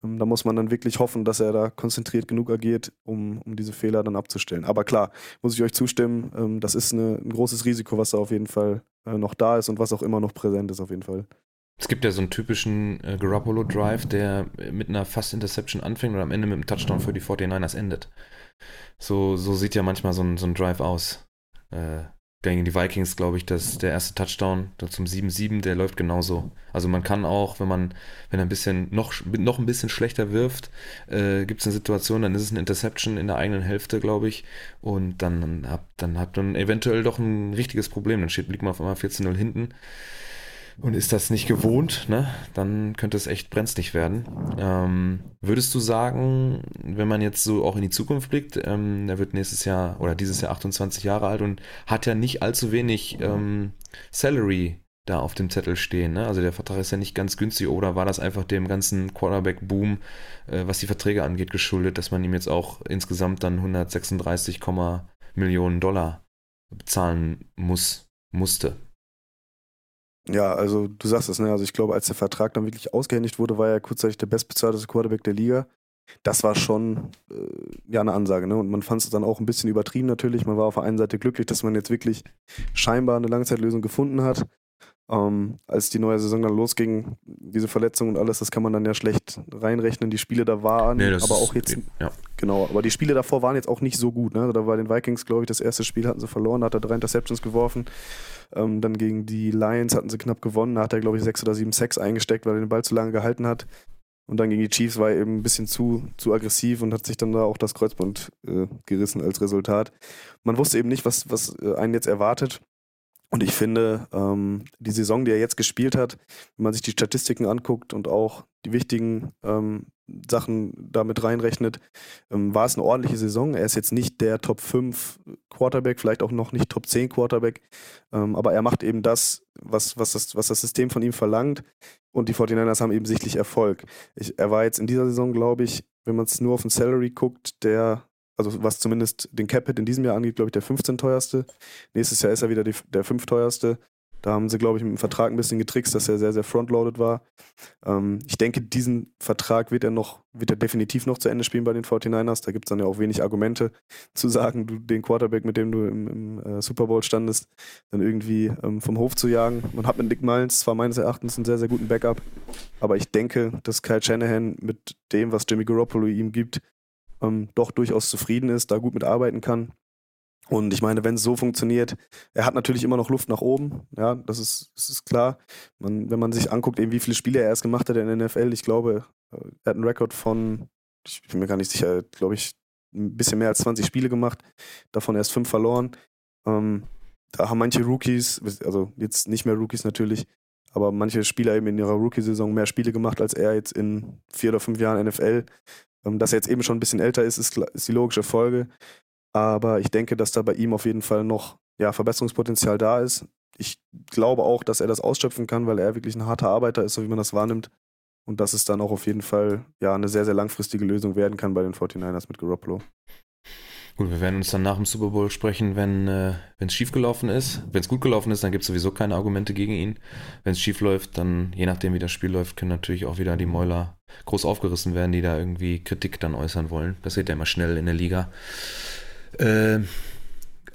da muss man dann wirklich hoffen, dass er da konzentriert genug agiert, um, um diese Fehler dann abzustellen. Aber klar, muss ich euch zustimmen, ähm, das ist eine, ein großes Risiko, was da auf jeden Fall äh, noch da ist und was auch immer noch präsent ist, auf jeden Fall. Es gibt ja so einen typischen äh, Garoppolo-Drive, der mit einer Fast-Interception anfängt und am Ende mit einem Touchdown für die 49ers endet. So, so sieht ja manchmal so ein, so ein Drive aus. Äh, gegen die Vikings, glaube ich, dass der erste Touchdown zum 7-7, der läuft genauso. Also man kann auch, wenn man, wenn er ein bisschen noch, noch ein bisschen schlechter wirft, äh, gibt es eine Situation, dann ist es eine Interception in der eigenen Hälfte, glaube ich. Und dann hat, dann hat man eventuell doch ein richtiges Problem. Dann steht, liegt man auf einmal 14-0 hinten und ist das nicht gewohnt, ne, dann könnte es echt brenzlig werden. Ähm, würdest du sagen, wenn man jetzt so auch in die Zukunft blickt, ähm, er wird nächstes Jahr oder dieses Jahr 28 Jahre alt und hat ja nicht allzu wenig ähm, Salary da auf dem Zettel stehen. Ne? Also der Vertrag ist ja nicht ganz günstig oder war das einfach dem ganzen Quarterback-Boom, äh, was die Verträge angeht, geschuldet, dass man ihm jetzt auch insgesamt dann 136, Millionen Dollar bezahlen muss, musste? Ja, also du sagst es, ne? Also ich glaube, als der Vertrag dann wirklich ausgehändigt wurde, war er kurzzeitig der bestbezahlte Quarterback der Liga. Das war schon äh, ja eine Ansage, ne? Und man fand es dann auch ein bisschen übertrieben natürlich. Man war auf der einen Seite glücklich, dass man jetzt wirklich scheinbar eine Langzeitlösung gefunden hat. Ähm, als die neue Saison dann losging, diese Verletzung und alles, das kann man dann ja schlecht reinrechnen. Die Spiele da waren, nee, aber auch jetzt, ja. genau, aber die Spiele davor waren jetzt auch nicht so gut. Ne? Also da war den Vikings, glaube ich, das erste Spiel hatten sie verloren, da hat er drei Interceptions geworfen. Ähm, dann gegen die Lions hatten sie knapp gewonnen, da hat er, glaube ich, sechs oder sieben Sacks eingesteckt, weil er den Ball zu lange gehalten hat. Und dann gegen die Chiefs war er eben ein bisschen zu, zu aggressiv und hat sich dann da auch das Kreuzband äh, gerissen als Resultat. Man wusste eben nicht, was, was äh, einen jetzt erwartet. Und ich finde, ähm, die Saison, die er jetzt gespielt hat, wenn man sich die Statistiken anguckt und auch die wichtigen ähm, Sachen damit reinrechnet, ähm, war es eine ordentliche Saison. Er ist jetzt nicht der Top 5 Quarterback, vielleicht auch noch nicht Top 10 Quarterback, ähm, aber er macht eben das was, was, das, was das System von ihm verlangt. Und die 49ers haben eben sichtlich Erfolg. Ich, er war jetzt in dieser Saison, glaube ich, wenn man es nur auf den Salary guckt, der also was zumindest den Capit in diesem Jahr angeht, glaube ich, der 15 teuerste. Nächstes Jahr ist er wieder die, der 5 teuerste. Da haben sie, glaube ich, mit dem Vertrag ein bisschen getrickst, dass er sehr, sehr frontloaded war. Ähm, ich denke, diesen Vertrag wird er noch, wird er definitiv noch zu Ende spielen bei den 49ers. Da gibt es dann ja auch wenig Argumente [LAUGHS] zu sagen, du den Quarterback, mit dem du im, im äh, Super Bowl standest, dann irgendwie ähm, vom Hof zu jagen. Man hat mit Nick Mullins zwar meines Erachtens einen sehr, sehr guten Backup, aber ich denke, dass Kyle Shanahan mit dem, was Jimmy Garoppolo ihm gibt, ähm, doch durchaus zufrieden ist, da gut mitarbeiten kann. Und ich meine, wenn es so funktioniert, er hat natürlich immer noch Luft nach oben, ja, das ist, das ist klar. Man, wenn man sich anguckt, eben wie viele Spiele er erst gemacht hat in der NFL, ich glaube, äh, er hat einen Rekord von, ich bin mir gar nicht sicher, glaube ich, ein bisschen mehr als 20 Spiele gemacht, davon erst fünf verloren. Ähm, da haben manche Rookies, also jetzt nicht mehr Rookies natürlich, aber manche Spieler eben in ihrer Rookie-Saison mehr Spiele gemacht als er jetzt in vier oder fünf Jahren NFL. Ähm, dass er jetzt eben schon ein bisschen älter ist, ist, ist die logische Folge. Aber ich denke, dass da bei ihm auf jeden Fall noch ja, Verbesserungspotenzial da ist. Ich glaube auch, dass er das ausschöpfen kann, weil er wirklich ein harter Arbeiter ist, so wie man das wahrnimmt. Und dass es dann auch auf jeden Fall ja, eine sehr, sehr langfristige Lösung werden kann bei den 49ers mit Garoppolo. Gut, wir werden uns dann nach dem Super Bowl sprechen, wenn äh, es schief gelaufen ist. Wenn es gut gelaufen ist, dann gibt es sowieso keine Argumente gegen ihn. Wenn es schief läuft, dann, je nachdem wie das Spiel läuft, können natürlich auch wieder die Mäuler groß aufgerissen werden, die da irgendwie Kritik dann äußern wollen. Das geht ja immer schnell in der Liga. Äh,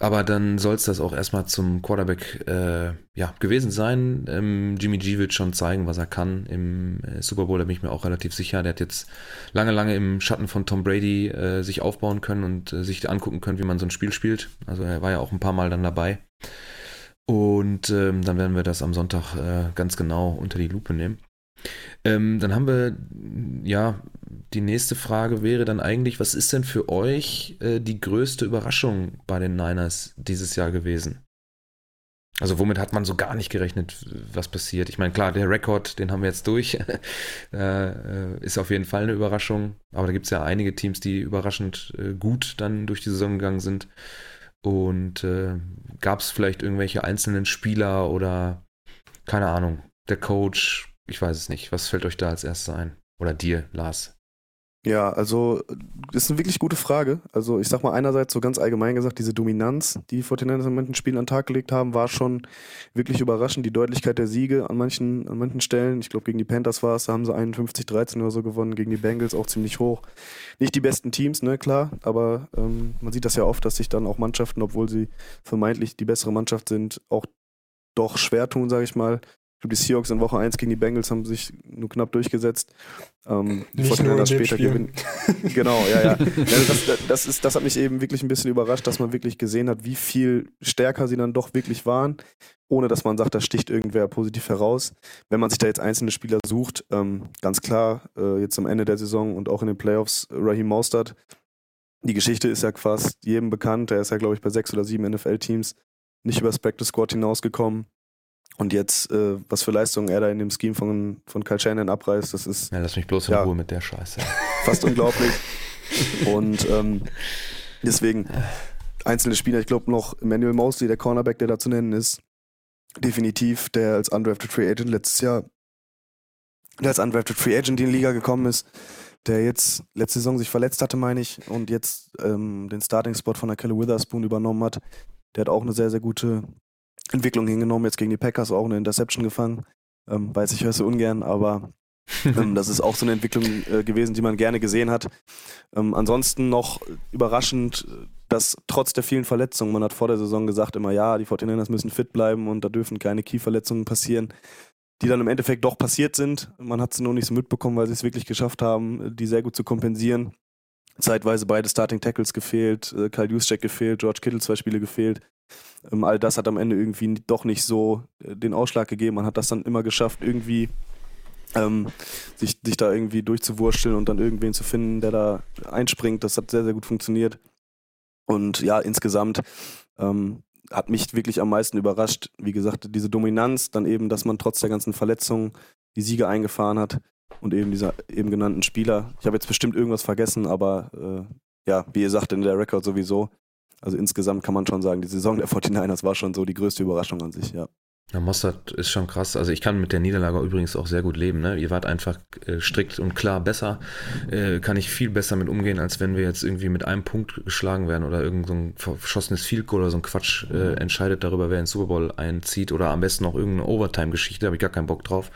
aber dann soll es das auch erstmal zum Quarterback äh, ja, gewesen sein. Ähm, Jimmy G wird schon zeigen, was er kann im äh, Super Bowl, da bin ich mir auch relativ sicher. Der hat jetzt lange, lange im Schatten von Tom Brady äh, sich aufbauen können und äh, sich angucken können, wie man so ein Spiel spielt. Also er war ja auch ein paar Mal dann dabei. Und ähm, dann werden wir das am Sonntag äh, ganz genau unter die Lupe nehmen. Ähm, dann haben wir, ja, die nächste Frage wäre dann eigentlich, was ist denn für euch äh, die größte Überraschung bei den Niners dieses Jahr gewesen? Also womit hat man so gar nicht gerechnet, was passiert? Ich meine, klar, der Rekord, den haben wir jetzt durch, [LAUGHS] äh, ist auf jeden Fall eine Überraschung. Aber da gibt es ja einige Teams, die überraschend äh, gut dann durch die Saison gegangen sind. Und äh, gab es vielleicht irgendwelche einzelnen Spieler oder keine Ahnung, der Coach, ich weiß es nicht. Was fällt euch da als erstes ein? Oder dir, Lars? Ja, also das ist eine wirklich gute Frage. Also ich sag mal einerseits so ganz allgemein gesagt, diese Dominanz, die die 49ers in manchen Spielen an den Tag gelegt haben, war schon wirklich überraschend. Die Deutlichkeit der Siege an manchen, an manchen Stellen, ich glaube gegen die Panthers war es, da haben sie 51-13 oder so gewonnen, gegen die Bengals auch ziemlich hoch. Nicht die besten Teams, ne, klar, aber ähm, man sieht das ja oft, dass sich dann auch Mannschaften, obwohl sie vermeintlich die bessere Mannschaft sind, auch doch schwer tun, sage ich mal. Ich glaube, die Seahawks in Woche 1 gegen die Bengals haben sich nur knapp durchgesetzt. Ähm, die dem später Spiel. gewinnen. genau, ja, ja. ja das, das, ist, das hat mich eben wirklich ein bisschen überrascht, dass man wirklich gesehen hat, wie viel stärker sie dann doch wirklich waren, ohne dass man sagt, da sticht irgendwer positiv heraus. Wenn man sich da jetzt einzelne Spieler sucht, ähm, ganz klar, äh, jetzt am Ende der Saison und auch in den Playoffs, Raheem Mostert, die Geschichte ist ja fast jedem bekannt. Er ist ja, glaube ich, bei sechs oder sieben NFL-Teams nicht über das Practice Squad hinausgekommen. Und jetzt, äh, was für Leistungen er da in dem Scheme von, von Kyle Shannon abreißt, das ist Ja, lass mich bloß in Ja. Ruhe mit der Scheiße. [LAUGHS] fast unglaublich. Und ähm, deswegen einzelne Spieler, ich glaube noch Emmanuel Mosley, der Cornerback, der da zu nennen ist, definitiv, der als undrafted Free Agent letztes Jahr, der als undrafted Free Agent in die Liga gekommen ist, der jetzt letzte Saison sich verletzt hatte, meine ich, und jetzt ähm, den Starting-Spot von der Kelly Witherspoon übernommen hat. Der hat auch eine sehr, sehr gute Entwicklung hingenommen, jetzt gegen die Packers auch eine Interception gefangen. Ähm, weiß ich, höre sie ungern, aber ähm, [LAUGHS] das ist auch so eine Entwicklung äh, gewesen, die man gerne gesehen hat. Ähm, ansonsten noch überraschend, dass trotz der vielen Verletzungen, man hat vor der Saison gesagt immer, ja, die 49ers müssen fit bleiben und da dürfen keine Keyverletzungen passieren, die dann im Endeffekt doch passiert sind. Man hat sie nur nicht so mitbekommen, weil sie es wirklich geschafft haben, die sehr gut zu kompensieren. Zeitweise beide Starting Tackles gefehlt, äh, Kyle Juszczyk gefehlt, George Kittle zwei Spiele gefehlt. Ähm, all das hat am Ende irgendwie doch nicht so äh, den Ausschlag gegeben. Man hat das dann immer geschafft, irgendwie ähm, sich, sich da irgendwie durchzuwursteln und dann irgendwen zu finden, der da einspringt. Das hat sehr, sehr gut funktioniert. Und ja, insgesamt ähm, hat mich wirklich am meisten überrascht, wie gesagt, diese Dominanz, dann eben, dass man trotz der ganzen Verletzungen die Siege eingefahren hat und eben dieser eben genannten Spieler. Ich habe jetzt bestimmt irgendwas vergessen, aber äh, ja, wie ihr sagt, in der Rekord sowieso. Also insgesamt kann man schon sagen, die Saison der 49ers war schon so die größte Überraschung an sich, ja. Ja, Mossad ist schon krass. Also ich kann mit der Niederlage übrigens auch sehr gut leben. Ne? Ihr wart einfach äh, strikt und klar besser. Äh, kann ich viel besser mit umgehen, als wenn wir jetzt irgendwie mit einem Punkt geschlagen werden oder irgend so ein verschossenes Field Goal oder so ein Quatsch äh, entscheidet darüber, wer in Super Bowl einzieht oder am besten noch irgendeine Overtime-Geschichte. Da habe ich gar keinen Bock drauf.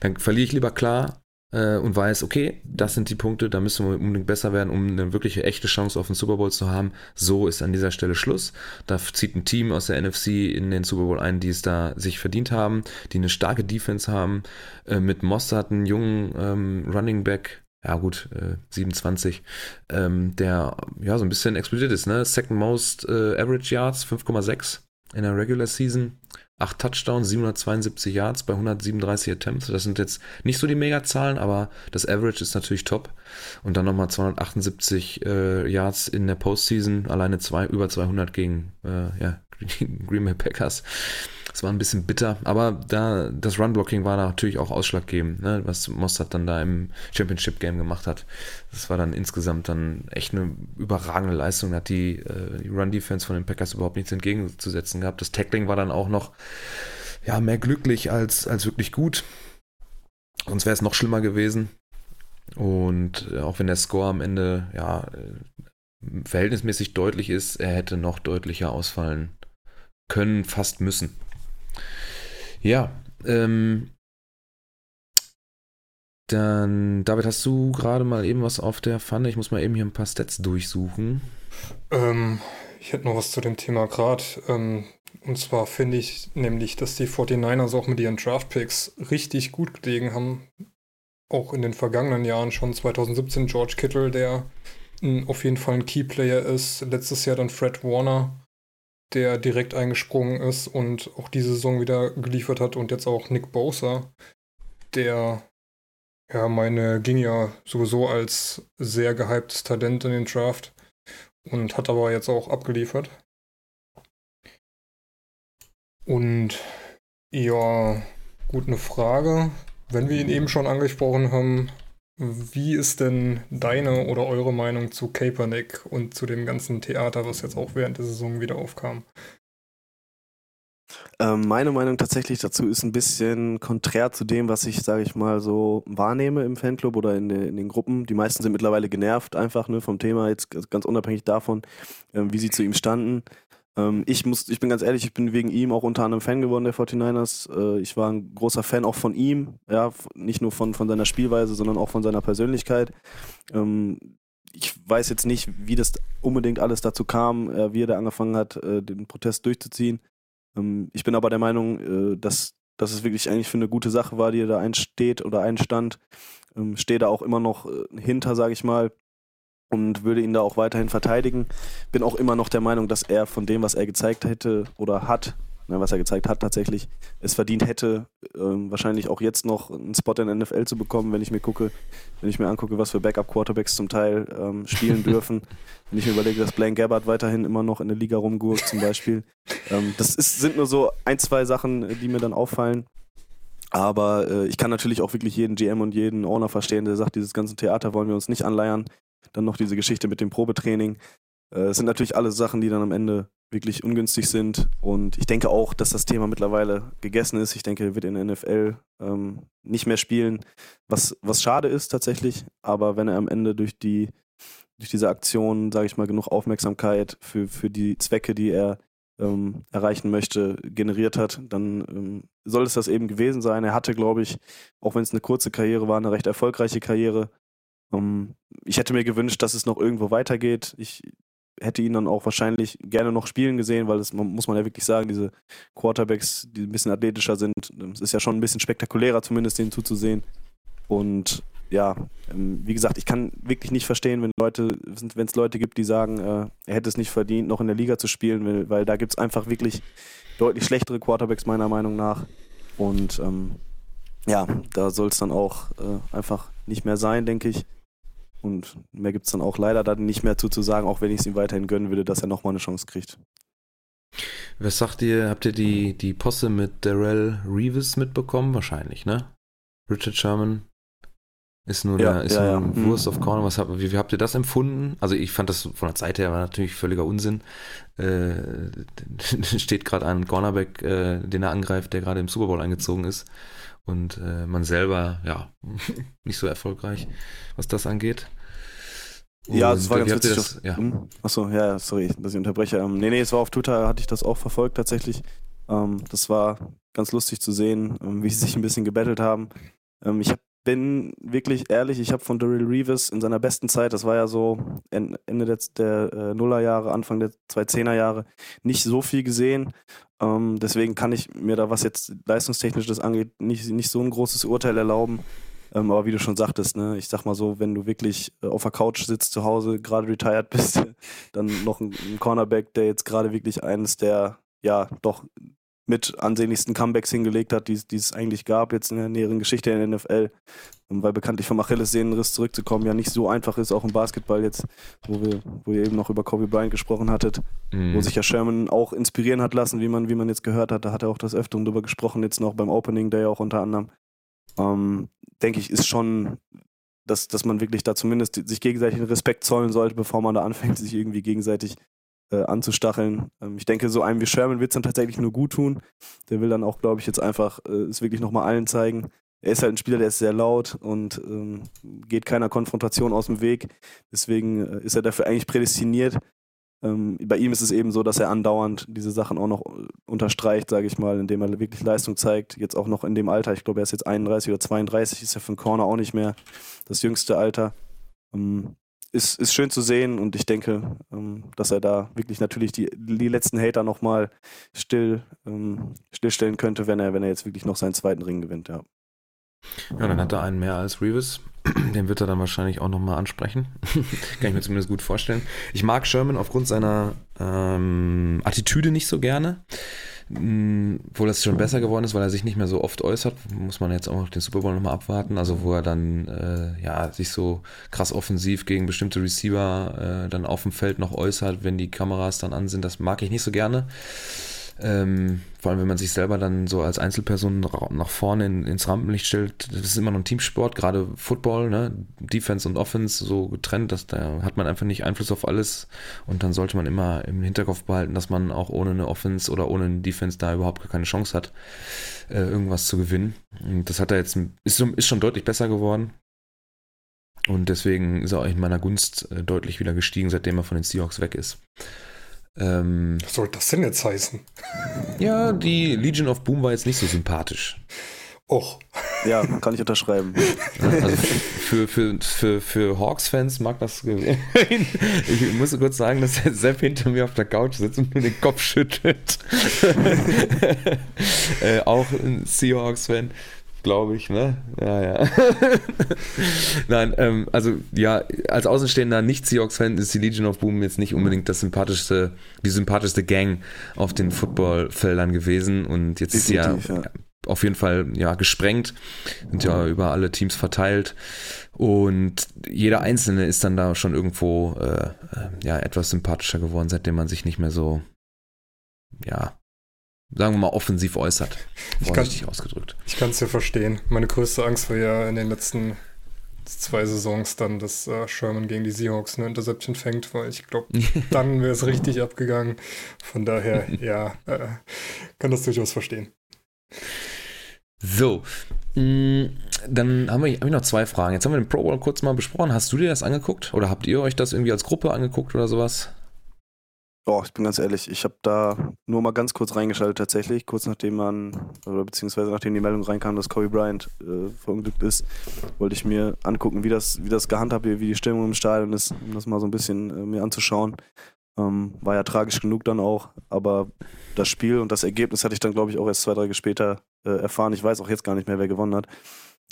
Dann verliere ich lieber klar äh, und weiß, okay, das sind die Punkte, da müssen wir unbedingt besser werden, um eine wirkliche echte Chance auf den Super Bowl zu haben. So ist an dieser Stelle Schluss. Da zieht ein Team aus der NFC in den Super Bowl ein, die es da sich verdient haben, die eine starke Defense haben, äh, mit Mossad einen jungen ähm, Running Back, ja gut, äh, 27, ähm, der ja so ein bisschen explodiert ist, ne? Second most äh, average yards, 5,6 in der Regular Season. 8 Touchdowns, 772 Yards bei 137 Attempts. Das sind jetzt nicht so die Mega-Zahlen, aber das Average ist natürlich top. Und dann nochmal 278 äh, Yards in der Postseason, alleine zwei, über 200 gegen äh, ja, [LAUGHS] Green Bay Packers. Das war ein bisschen bitter, aber da das Run-Blocking war natürlich auch ausschlaggebend, ne, was Mossad dann da im Championship-Game gemacht hat. Das war dann insgesamt dann echt eine überragende Leistung. Da hat die, äh, die Run-Defense von den Packers überhaupt nichts entgegenzusetzen gehabt. Das Tackling war dann auch noch ja, mehr glücklich als, als wirklich gut. Sonst wäre es noch schlimmer gewesen. Und äh, auch wenn der Score am Ende ja äh, verhältnismäßig deutlich ist, er hätte noch deutlicher ausfallen können, fast müssen. Ja, ähm, dann, David, hast du gerade mal eben was auf der Pfanne? Ich muss mal eben hier ein paar Stats durchsuchen. Ähm, ich hätte noch was zu dem Thema gerade. Ähm, und zwar finde ich nämlich, dass die 49ers auch mit ihren Draftpicks richtig gut gelegen haben. Auch in den vergangenen Jahren schon 2017 George Kittle, der ein, auf jeden Fall ein Keyplayer ist. Letztes Jahr dann Fred Warner, der direkt eingesprungen ist und auch diese Saison wieder geliefert hat. Und jetzt auch Nick Bosa, der Ja, meine ging ja sowieso als sehr gehyptes Talent in den Draft und hat aber jetzt auch abgeliefert. Und ja, gut, eine Frage. Wenn wir ihn eben schon angesprochen haben, wie ist denn deine oder eure Meinung zu Kaepernick und zu dem ganzen Theater, was jetzt auch während der Saison wieder aufkam? Ähm, meine Meinung tatsächlich dazu ist ein bisschen konträr zu dem, was ich, sage ich mal, so wahrnehme im Fanclub oder in, in, den Gruppen. Die meisten sind mittlerweile genervt einfach ne, vom Thema, jetzt ganz unabhängig davon, ähm, wie sie zu ihm standen. Ähm, ich, muss, ich bin ganz ehrlich, ich bin wegen ihm auch unter anderem Fan geworden der 49ers. Äh, ich war ein großer Fan auch von ihm, ja, nicht nur von, von seiner Spielweise, sondern auch von seiner Persönlichkeit. Ähm, ich weiß jetzt nicht, wie das unbedingt alles dazu kam, äh, wie er da angefangen hat, äh, den Protest durchzuziehen. Ähm, ich bin aber der Meinung, äh, dass, dass es wirklich eigentlich für eine gute Sache war, die er da einsteht oder einstand. Ähm, stehe da auch immer noch äh, hinter, sage ich mal, und würde ihn da auch weiterhin verteidigen. Bin auch immer noch der Meinung, dass er von dem, was er gezeigt hätte oder hat, ne, was er gezeigt hat tatsächlich, es verdient hätte, ähm, wahrscheinlich auch jetzt noch einen Spot in der NFL zu bekommen, wenn ich mir gucke, wenn ich mir angucke, was für Backup-Quarterbacks zum Teil ähm, spielen [LAUGHS] dürfen. wenn ich mir überlege, dass Blaine Gabbard weiterhin immer noch in der Liga rumgurkt zum Beispiel. ähm, das ist, sind nur so ein, zwei Sachen, die mir dann auffallen. Aber äh, ich kann natürlich auch wirklich jeden GM und jeden Owner verstehen, der sagt, dieses ganze Theater wollen wir uns nicht anleiern. Dann noch diese Geschichte mit dem Probetraining. Äh, es sind natürlich alles Sachen, die dann am Ende wirklich ungünstig sind. Und ich denke auch, dass das Thema mittlerweile gegessen ist. Ich denke, er wird in der NFL ähm, nicht mehr spielen, was, was schade ist tatsächlich. Aber wenn er am Ende durch die durch diese Aktion, sage ich mal, genug Aufmerksamkeit für, für die Zwecke, die er ähm, erreichen möchte, generiert hat, dann ähm, soll es das eben gewesen sein. Er hatte, glaube ich, auch wenn es eine kurze Karriere war, eine recht erfolgreiche Karriere. Ähm, ich hätte mir gewünscht, dass es noch irgendwo weitergeht. Ich hätte ihn dann auch wahrscheinlich gerne noch spielen gesehen, weil das muss man ja wirklich sagen, diese Quarterbacks, die ein bisschen athletischer sind, es ist ja schon ein bisschen spektakulärer, zumindest denen zuzusehen. Und ja, ähm, wie gesagt, ich kann wirklich nicht verstehen, wenn Leute, wenn es Leute gibt, die sagen, äh, er hätte es nicht verdient, noch in der Liga zu spielen, weil, weil da gibt es einfach wirklich deutlich schlechtere Quarterbacks meiner Meinung nach. Und ähm, ja, da soll es dann auch äh, einfach nicht mehr sein, denke ich. Und mehr gibt es dann auch leider dann nicht mehr zu, zu sagen, auch wenn ich es ihm weiterhin gönnen würde, dass er nochmal eine Chance kriegt. Was sagt ihr, habt ihr die, die Posse mit Darrell Reeves mitbekommen? Wahrscheinlich, ne? Richard Sherman ist nur, ja, der, ist ja, nur ja. Wurst auf Corner. Was, wie, wie, habt ihr das empfunden? Also ich fand das von der Zeit her war natürlich völliger Unsinn. Äh, [LAUGHS] steht gerade ein Cornerback, äh, den er angreift, der gerade im Super Bowl eingezogen ist und äh, man selber, ja, [LAUGHS] nicht so erfolgreich, was das angeht. Und ja, das war ganz witzig. Das, ja. Hm? Achso, ja, sorry, dass ich unterbreche. Ähm, nee, nee, es war auf Twitter, hatte ich das auch verfolgt tatsächlich. Ähm, das war ganz lustig zu sehen, ähm, wie sie sich ein bisschen gebettelt haben. Ähm, ich bin wirklich ehrlich, ich habe von Daryl Reeves in seiner besten Zeit, das war ja so Ende der, der äh, Nullerjahre, Anfang der 2010er Jahre, nicht so viel gesehen. Ähm, deswegen kann ich mir da, was jetzt leistungstechnisch das angeht, nicht, nicht so ein großes Urteil erlauben. Ähm, aber wie du schon sagtest, ne, ich sag mal so, wenn du wirklich äh, auf der Couch sitzt zu Hause, gerade retired bist, [LAUGHS] dann noch ein, ein Cornerback, der jetzt gerade wirklich eines der, ja, doch mit ansehnlichsten Comebacks hingelegt hat, die, die es eigentlich gab, jetzt in der näheren Geschichte in der NFL. Ähm, weil bekanntlich vom Achillessehnenriss zurückzukommen ja nicht so einfach ist, auch im Basketball jetzt, wo wir, wo ihr eben noch über Kobe Bryant gesprochen hattet, mhm. wo sich ja Sherman auch inspirieren hat lassen, wie man, wie man jetzt gehört hat. Da hat er auch das Öfteren drüber gesprochen, jetzt noch beim Opening Day auch unter anderem. Ähm, denke ich, ist schon, dass, dass man wirklich da zumindest sich gegenseitig Respekt zollen sollte, bevor man da anfängt, sich irgendwie gegenseitig äh, anzustacheln. Ähm, ich denke, so einem wie Sherman wird es dann tatsächlich nur gut tun. Der will dann auch, glaube ich, jetzt einfach äh, es wirklich nochmal allen zeigen. Er ist halt ein Spieler, der ist sehr laut und ähm, geht keiner Konfrontation aus dem Weg. Deswegen äh, ist er dafür eigentlich prädestiniert. Ähm, bei ihm ist es eben so, dass er andauernd diese Sachen auch noch äh, unterstreicht, sage ich mal, indem er wirklich Leistung zeigt. Jetzt auch noch in dem Alter, ich glaube, er ist jetzt 31 oder 32, ist ja für einen Corner auch nicht mehr das jüngste Alter. Ähm, ist, ist schön zu sehen und ich denke, ähm, dass er da wirklich natürlich die, die letzten Hater nochmal still, ähm, stillstellen könnte, wenn er, wenn er jetzt wirklich noch seinen zweiten Ring gewinnt, ja. Ja, dann hat er einen mehr als Reeves. [CLEARS THROAT] Den wird er dann wahrscheinlich auch nochmal ansprechen. [LAUGHS] Kann ich mir zumindest gut vorstellen. Ich mag Sherman aufgrund seiner ähm, Attitüde nicht so gerne. Mh, wo das schon besser geworden ist, weil er sich nicht mehr so oft äußert, muss man jetzt auch noch den Super Bowl nochmal abwarten. Also wo er dann äh, ja sich so krass offensiv gegen bestimmte Receiver äh, dann auf dem Feld noch äußert, wenn die Kameras dann an sind. Das mag ich nicht so gerne. Ähm, vor allem, wenn man sich selber dann so als Einzelperson nach vorne in, ins Rampenlicht stellt, das ist immer noch ein Teamsport, gerade Football, ne? Defense und Offense so getrennt, dass da hat man einfach nicht Einfluss auf alles und dann sollte man immer im Hinterkopf behalten, dass man auch ohne eine Offense oder ohne eine Defense da überhaupt keine Chance hat, äh, irgendwas zu gewinnen. Und das hat er jetzt, ist, ist schon deutlich besser geworden. Und deswegen ist er auch in meiner Gunst äh, deutlich wieder gestiegen, seitdem er von den Seahawks weg ist. Ähm, Was soll das denn jetzt heißen? Ja, die Legion of Boom war jetzt nicht so sympathisch. Och. Ja, kann ich unterschreiben. also für, für, für, für Hawks-Fans mag das. Ich muss kurz sagen, dass der Sepp hinter mir auf der Couch sitzt und nur den Kopf schüttelt. [LAUGHS] äh, auch ein Seahawks-Fan glaube ich, ne? Ja, ja. [LAUGHS] Nein, ähm, also ja, als Außenstehender Nicht-Seahawks-Fan ist die Legion of Boom jetzt nicht unbedingt das sympathischste, die sympathischste Gang auf den Footballfeldern gewesen und jetzt ist sie ja, ja, auf jeden Fall ja gesprengt, sind ja über alle Teams verteilt und jeder Einzelne ist dann da schon irgendwo äh, äh ja etwas sympathischer geworden, seitdem man sich nicht mehr so ja sagen wir mal, offensiv äußert. Vorsichtig kann, ausgedrückt. Ich kann es ja verstehen. Meine größte Angst war ja in den letzten zwei Saisons dann, dass äh, Sherman gegen die Seahawks eine Interception fängt, weil ich glaube, [LAUGHS] dann wäre es richtig abgegangen. Von daher, [LAUGHS] ja, äh, kann das durchaus verstehen. So, mm, dann haben wir, hab ich noch zwei Fragen. Jetzt haben wir den Pro Bowl kurz mal besprochen. Hast du dir das angeguckt? Oder habt ihr euch das irgendwie als Gruppe angeguckt oder sowas? Oh, ich bin ganz ehrlich, ich habe da nur mal ganz kurz reingeschaltet tatsächlich, kurz nachdem man, oder beziehungsweise nachdem die Meldung reinkam, dass Kobe Bryant äh, verunglückt ist, wollte ich mir angucken, wie das, wie das gehandhabt wird, wie die Stimmung im Stadion ist, um das mal so ein bisschen äh, mir anzuschauen. Ähm, war ja tragisch genug dann auch, aber das Spiel und das Ergebnis hatte ich dann, glaube ich, auch erst zwei, drei Tage später äh, erfahren. Ich weiß auch jetzt gar nicht mehr, wer gewonnen hat.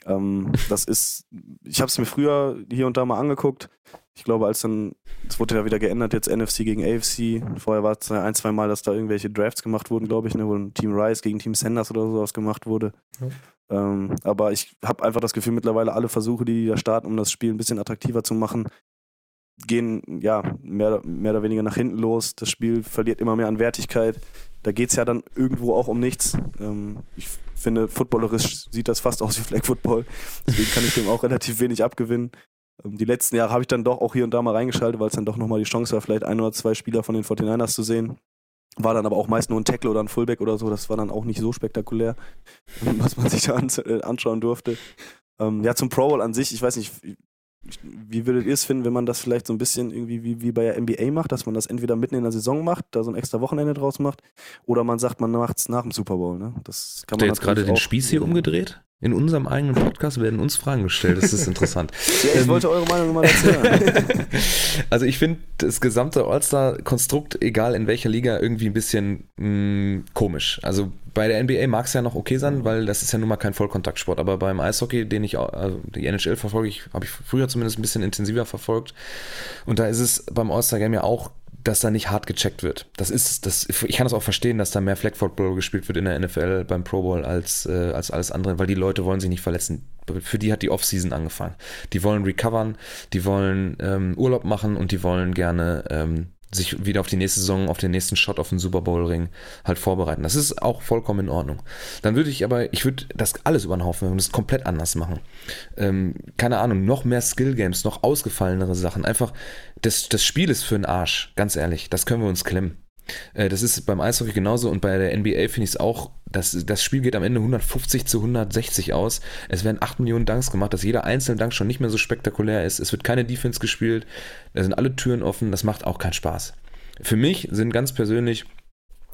Ähm, das ist, ich habe es mir früher hier und da mal angeguckt. Ich glaube, als dann, es wurde ja wieder geändert, jetzt NFC gegen AFC. Vorher war es ein, zwei Mal, dass da irgendwelche Drafts gemacht wurden, glaube ich, ne, wo ein Team Rice gegen Team Sanders oder sowas gemacht wurde. Ja. Ähm, aber ich habe einfach das Gefühl, mittlerweile alle Versuche, die da starten, um das Spiel ein bisschen attraktiver zu machen, gehen ja mehr, mehr oder weniger nach hinten los. Das Spiel verliert immer mehr an Wertigkeit. Da geht es ja dann irgendwo auch um nichts. Ähm, ich finde, footballerisch sieht das fast aus wie Flag Football. Deswegen kann ich dem auch [LAUGHS] relativ wenig abgewinnen. Ähm, die letzten Jahre habe ich dann doch auch hier und da mal reingeschaltet, weil es dann doch nochmal die Chance war, vielleicht ein oder zwei Spieler von den 49ers zu sehen. War dann aber auch meist nur ein Tackle oder ein Fullback oder so. Das war dann auch nicht so spektakulär, [LAUGHS] was man sich da äh, anschauen durfte. Ähm, ja, zum Pro Bowl an sich, ich weiß nicht, wie würdet ihr es finden, wenn man das vielleicht so ein bisschen irgendwie wie, wie bei der NBA macht, dass man das entweder mitten in der Saison macht, da so ein extra Wochenende draus macht, oder man sagt, man macht es nach dem Super Bowl. Ne? Das kann Habt man jetzt gerade den Spieß hier umgedreht? In unserem eigenen Podcast werden uns Fragen gestellt. Das ist interessant. [LAUGHS] ja, ich ähm, wollte eure Meinung mal erzählen. [LAUGHS] also ich finde das gesamte All-Star-Konstrukt, egal in welcher Liga, irgendwie ein bisschen mh, mm, komisch. Also bei der NBA mag es ja noch okay sein, weil das ist ja nun mal kein Vollkontaktsport. Aber beim Eishockey, den ich, also die NHL verfolge ich, habe ich früher zumindest ein bisschen intensiver verfolgt. Und da ist es beim All-Star-Game ja auch dass da nicht hart gecheckt wird. Das ist, das, ich kann das auch verstehen, dass da mehr Flag Football gespielt wird in der NFL beim Pro Bowl als, äh, als alles andere, weil die Leute wollen sich nicht verletzen. Für die hat die Offseason angefangen. Die wollen recovern, die wollen ähm, Urlaub machen und die wollen gerne ähm, sich wieder auf die nächste Saison, auf den nächsten Shot auf den Super Bowl Ring halt vorbereiten. Das ist auch vollkommen in Ordnung. Dann würde ich aber, ich würde das alles über den Haufen und das komplett anders machen. Ähm, keine Ahnung, noch mehr Skill Games, noch ausgefallenere Sachen. Einfach, das, das Spiel ist für den Arsch, ganz ehrlich. Das können wir uns klemmen. Äh, das ist beim Eishockey genauso und bei der NBA finde ich es auch, das, das Spiel geht am Ende 150 zu 160 aus. Es werden 8 Millionen Dunks gemacht, dass jeder einzelne Dank schon nicht mehr so spektakulär ist. Es wird keine Defense gespielt, da sind alle Türen offen, das macht auch keinen Spaß. Für mich sind ganz persönlich